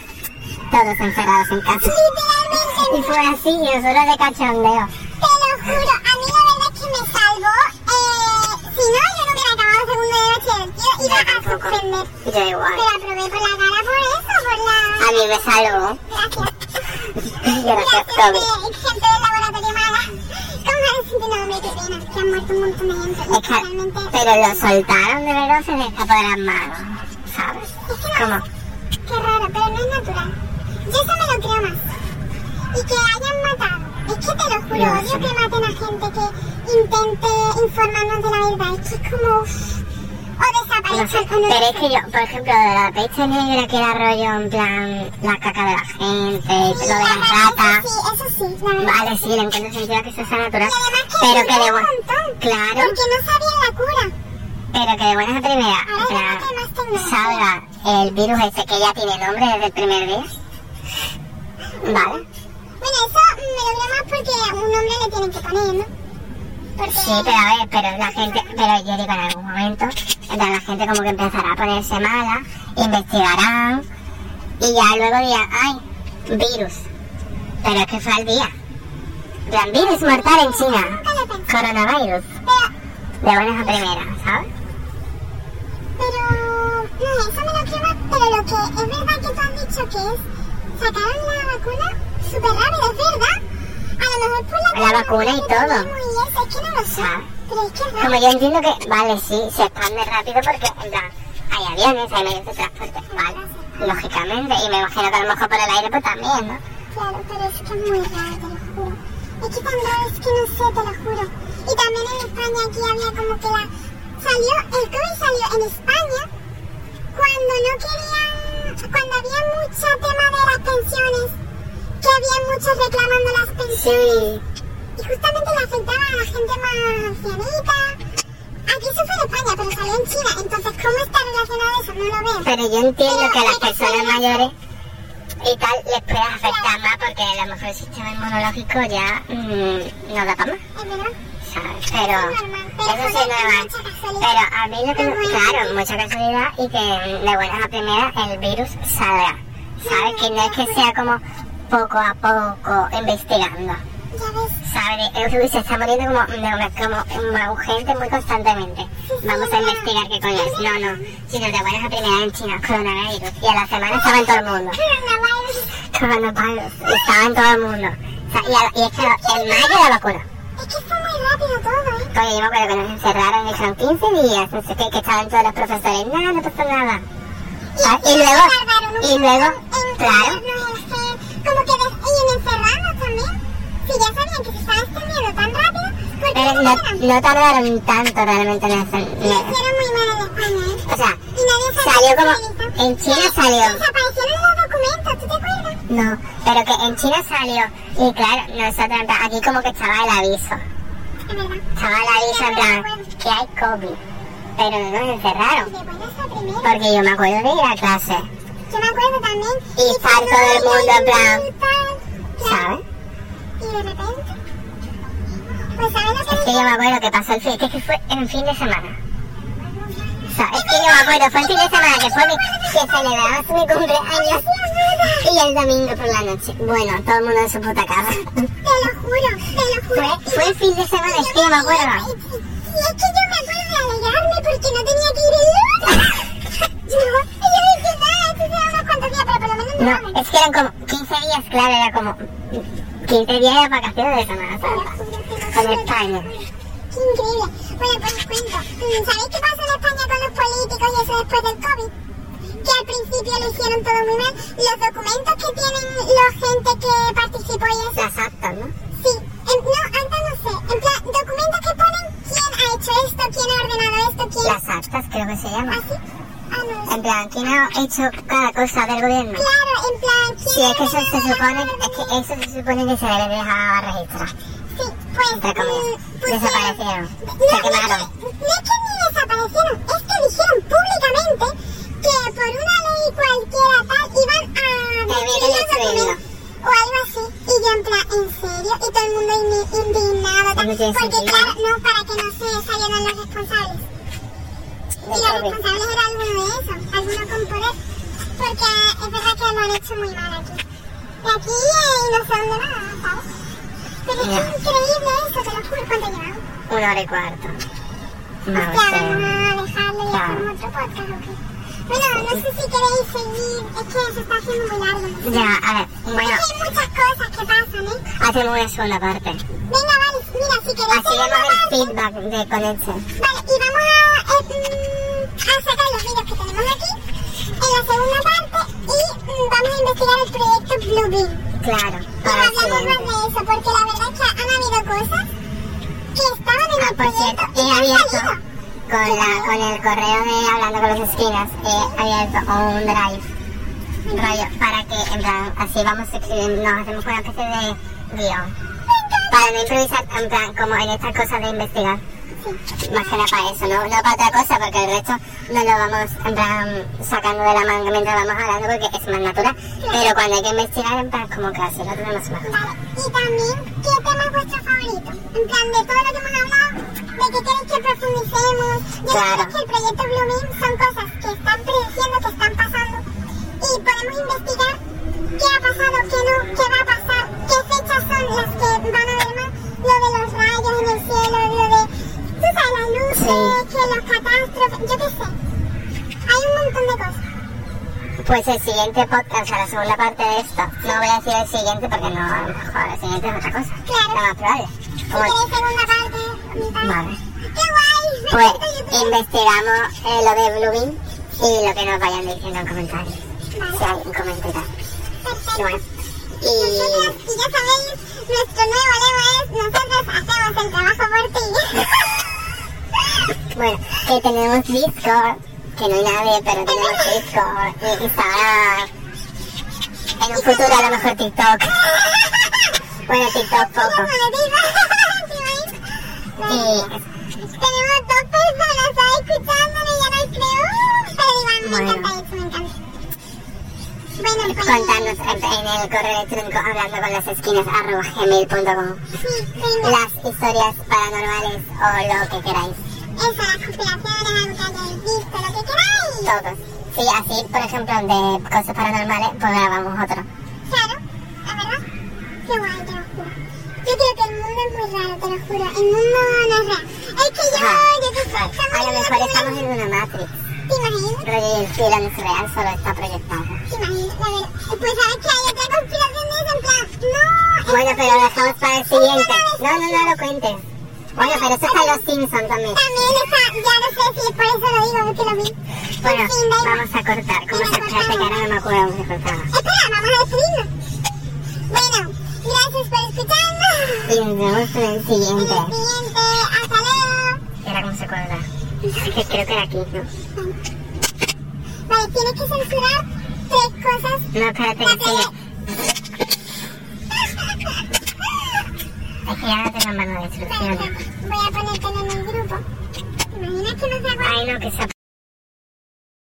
todos encerrados en casa. Literalmente, Y fue así, y nosotros de cachondeo. te lo juro, a mí la verdad es que me salvó. Eh, si no, yo no hubiera acabado segundo de bachiller. Yo iba a tampoco. suspender. Yo igual. Pero aprobé por la cara por eso, por la... A mí me salvó. Gracias. [laughs] Gracias, eh, gente del laboratorio mala. ¿Cómo es? No, hombre, qué pena. Que han muerto un montón de gente. Es que, Literalmente. pero lo soltaron de verdad, se les escapó de las manos. ¿Sabes? Como, Qué raro, pero no es natural. Yo eso me lo creo más. Y que hayan matado. Es que te lo juro, odio que maten a gente que intente informarnos de la verdad. Es que es como... uff, O no sé. desaparecen o no Pero es que yo, por ejemplo, de la peste negra, que era rollo en plan la caca de la gente, y lo de las ratas. Sí, eso sí, la verdad. Vale, sí, le encuentro sentido que eso sea natural. Y además que Pero que de un montón. Claro, Porque no sabían la cura. pero que de buenas a primera, en Ahora plan, ya no hay más tecnología. salga el virus ese que ya tiene nombre desde el primer día. Vale. Bueno, eso me lo creo más porque a un nombre le tienen que poner, ¿no? Porque... Sí, pero a ver, pero la gente, pero yo digo en algún momento, en plan, la gente como que empezará a ponerse mala, investigarán y ya luego dirán, ay, virus. Pero es que fue al día. Plan, virus mortal en China. Coronavirus. Pero, De buenas a primeras, ¿sabes? pero... No, eso me lo creo más. Pero lo que es verdad que tú has dicho que es... ¿Sacaron la vacuna? súper rápido, es verdad. A lo mejor por la, La vacuna y todo. Y eso, es que no lo sé. Ah. Pero es que es Como yo entiendo que, vale, sí, se expande rápido porque, en plan, hay aviones, hay medios de transporte, vale, lógicamente, y me imagino que a lo mejor por el aire pues también, ¿no? Claro, pero es que es muy raro, te lo juro. Es que tan raro, es que no sé, te lo juro. Y también en España aquí había como que la... Salió, el COVID salió en España cuando no querían... Cuando había mucho tema de las pensiones, que había muchos reclamando las pensiones. Sí, Y justamente le afectaba a la gente más ancianita. Aquí eso fue en España, pero salió en China. Entonces, ¿cómo está relacionado eso? No lo veo. pero yo entiendo que a las personas mayores y tal les puede afectar más porque a lo mejor el sistema inmunológico ya mm, no da para más, Es verdad. Pero eso sí casualidad. Pero a mí lo que, claro, mucha casualidad y que de buenas a primeras el virus salga, ¿sabes? Que no es que sea como poco a poco investigando. ¿sabes? Se está muriendo como, como más gente muy constantemente. Vamos a investigar qué coño es. No, no. Sino de buenas a primeras en China, coronavirus. Y a la semana estaba en todo el mundo. Coronavirus. Coronavirus. Estaba en todo el mundo. O sea, y, a- y es que en mayo la vacuna. Es que fue muy rápido todo, ¿eh? Porque yo me acuerdo que nos encerraron y dijeron 15 días, no sé qué, que estaban todos los profesores. Nada, no pasó nada. Ah, Y luego, y luego, claro, Como que des- y en encerrarnos también. Si ya sabían que se estaba extendiendo tan rápido, ¿por qué pero no no, tardaron tanto realmente en hacer. Lo hicieron muy mal en España. O sea, Y nadie salió como, en China salió. Desaparecieron los documentos, ¿tú te acuerdas? No, pero que en China salió. Y claro, nosotros aquí como que estaba el aviso. Es verdad. Estaba el aviso en plan que hay COVID. Pero no nos Y encerraron. Porque yo me acuerdo de ir a clase. Yo me acuerdo también. Y estar todo el mundo en plan, y. ¿sabes? Y de repente. Pues, ¿sabes lo que Es que yo me acuerdo que pasó el fin, que fue en fin de semana. ¿Sabes? Es que yo me acuerdo, fue el fin de semana que fue mi, que celebramos mi cumpleaños. Y el domingo por la noche. Bueno, todo el mundo en su puta casa. Te lo juro, te lo juro. Fue, fue el fin de semana, es que yo me acuerdo. Y es que yo me acuerdo de alegrarme porque no tenía que ir el lunes. [laughs] yo, yo dije, nada, esto será unos cuantos días, pero por lo menos no es que eran como 15 días, claro, era como 15 días de vacaciones de Semana Santa. Con. España. Qué increíble. Cuento. Mm, ¿Sabéis qué pasó en España con los políticos y eso después del COVID? Que al principio lo hicieron todo muy mal. Los documentos que tienen la gente que participó y eso. Las actas, ¿no? Sí. En- no, antes no sé. En plan, documentos que ponen quién ha hecho esto, quién ha ordenado esto, quién... Las actas, creo que se llama. ¿Así? Ah, no. En plan, ¿quién ha hecho cada cosa del gobierno? Claro, en plan, ¿quién Sí, es que eso se supone, es que eso se supone que se debe dejar registrar. Pues... Mm, pues, Desaparecieron. No, Se no es que- no es que ni desaparecieron, es que dijeron públicamente que por una ley cualquiera tal iban a destruir los documentos o algo así. Y yo en plan, ¿en serio? Y todo el mundo indi- indignado. tal. Porque sentido. claro, no, para que no se salieran los responsables. De Y los responsables era alguno de esos, alguno con poder. Porque es verdad que lo han hecho muy mal aquí. Y aquí eh, y no sé dónde nada, ¿sabes? Pero increíble eso, te lo juro. ¿Cuánto llevamos? Una hora y cuarto. No, vamos a dejarlo y hacemos otro podcast, ¿o qué? Bueno, no sé si queréis seguir, es que se está haciendo muy largo. Ya, a ver, bueno, Es que hay muchas cosas que pasan, ¿eh? hacemos una segunda parte. Venga, vale, mira, si queréis Así vemos el parte- feedback de Connection. Vale, y vamos a, eh, mm, a sacar los vídeos que tenemos aquí en la segunda parte y vamos a investigar el proyecto Bluebeam. Claro, el hablamos más de eso, porque la verdad es que han habido cosas que estaban en Ah, el por proyecto cierto, y he abierto con, la, con el correo de Hablando con las Esquinas, he abierto un drive rollo para que, en plan, así vamos nos hacemos una especie de guion. Para no improvisar, en plan, como en estas cosas de investigar. Más que nada para eso, no, no para otra cosa, porque el resto no lo vamos, en plan, sacando de la manga mientras vamos hablando, porque es más natural. Pero cuando hay que investigar, en plan, como que así lo tenemos mejor. Vale, y también, ¿qué tema es vuestro favorito? En plan, de todo lo que hemos hablado, ¿de qué queréis que profundicemos? Yo Claro. creo que el proyecto Blooming son cosas que están prediciendo, que están pasando, y podemos investigar qué ha pasado, qué no, qué va a pasar, qué fechas son las que van a haber más, lo de los luces, Sí. que los catástrofes, yo qué sé. Hay un montón de cosas. Pues el siguiente podcast, o sea, la segunda parte de esto, no voy a decir el siguiente porque no, a lo mejor el siguiente es otra cosa. Claro. Lo más probable. Si Como- queréis segunda parte, mitad. Vale. ¡Qué guay! Me Pues YouTube. investigamos eh, lo de Bluebeam y lo que nos vayan diciendo en comentarios. Vale. Si alguien comenta y tal. Perfecto. Y bueno. Nosotros, Y y ya sabéis, nuestro nuevo lema es nosotros hacemos el trabajo por ti. [laughs] bueno, que tenemos Discord, que no hay nadie, pero tenemos Discord, y Instagram. En un futuro a lo mejor TikTok. Bueno, TikTok poco. Y Tenemos dos personas ahí escuchándonos y ya no creo. Pero Iván, me encanta eso, me encanta. Bueno, pues... contanos en, en el correo electrónico hablando con las esquinas arroba gmail.com Sí, las historias paranormales o lo que queráis. Las conspiraciones, visto, lo que queráis. Todos. Sí, así, por ejemplo, de cosas paranormales, pues grabamos otro. Claro, la verdad. Qué guay, te lo juro. Yo creo que el mundo es muy raro, te lo juro. El mundo no es real. Es que yo, Ah, yo que estamos A lo mejor estamos en una Matrix. ¿Te imaginas? Pero el cielo no es real, solo está proyectado. ¿Te imaginas? La verdad. Pues sabes que hay otra conspiración de eso, en plan, no. Bueno, pero dejamos para el siguiente. No, no, no lo cuentes. Bueno, pero eso está en los Simpsons también. También está, ya no sé si por eso lo digo, porque lo vi. Bueno, En igual. vamos a cortar. ¿Cómo se espérate que ahora no me acuerdo cómo se cortaba? Espera, vamos a despedirnos. Bueno, gracias por escucharnos. Y nos vemos en el En siguiente. el siguiente, hasta luego. Era como se corta. Que creo que era aquí, ¿no? Vale, tienes que censurar tres cosas. No, espérate que sigue. Es que ya no tengo mano de instrucciones. voy a ponértelo en el grupo. ¿Te imaginas que no se acuerda? Ay, no, que se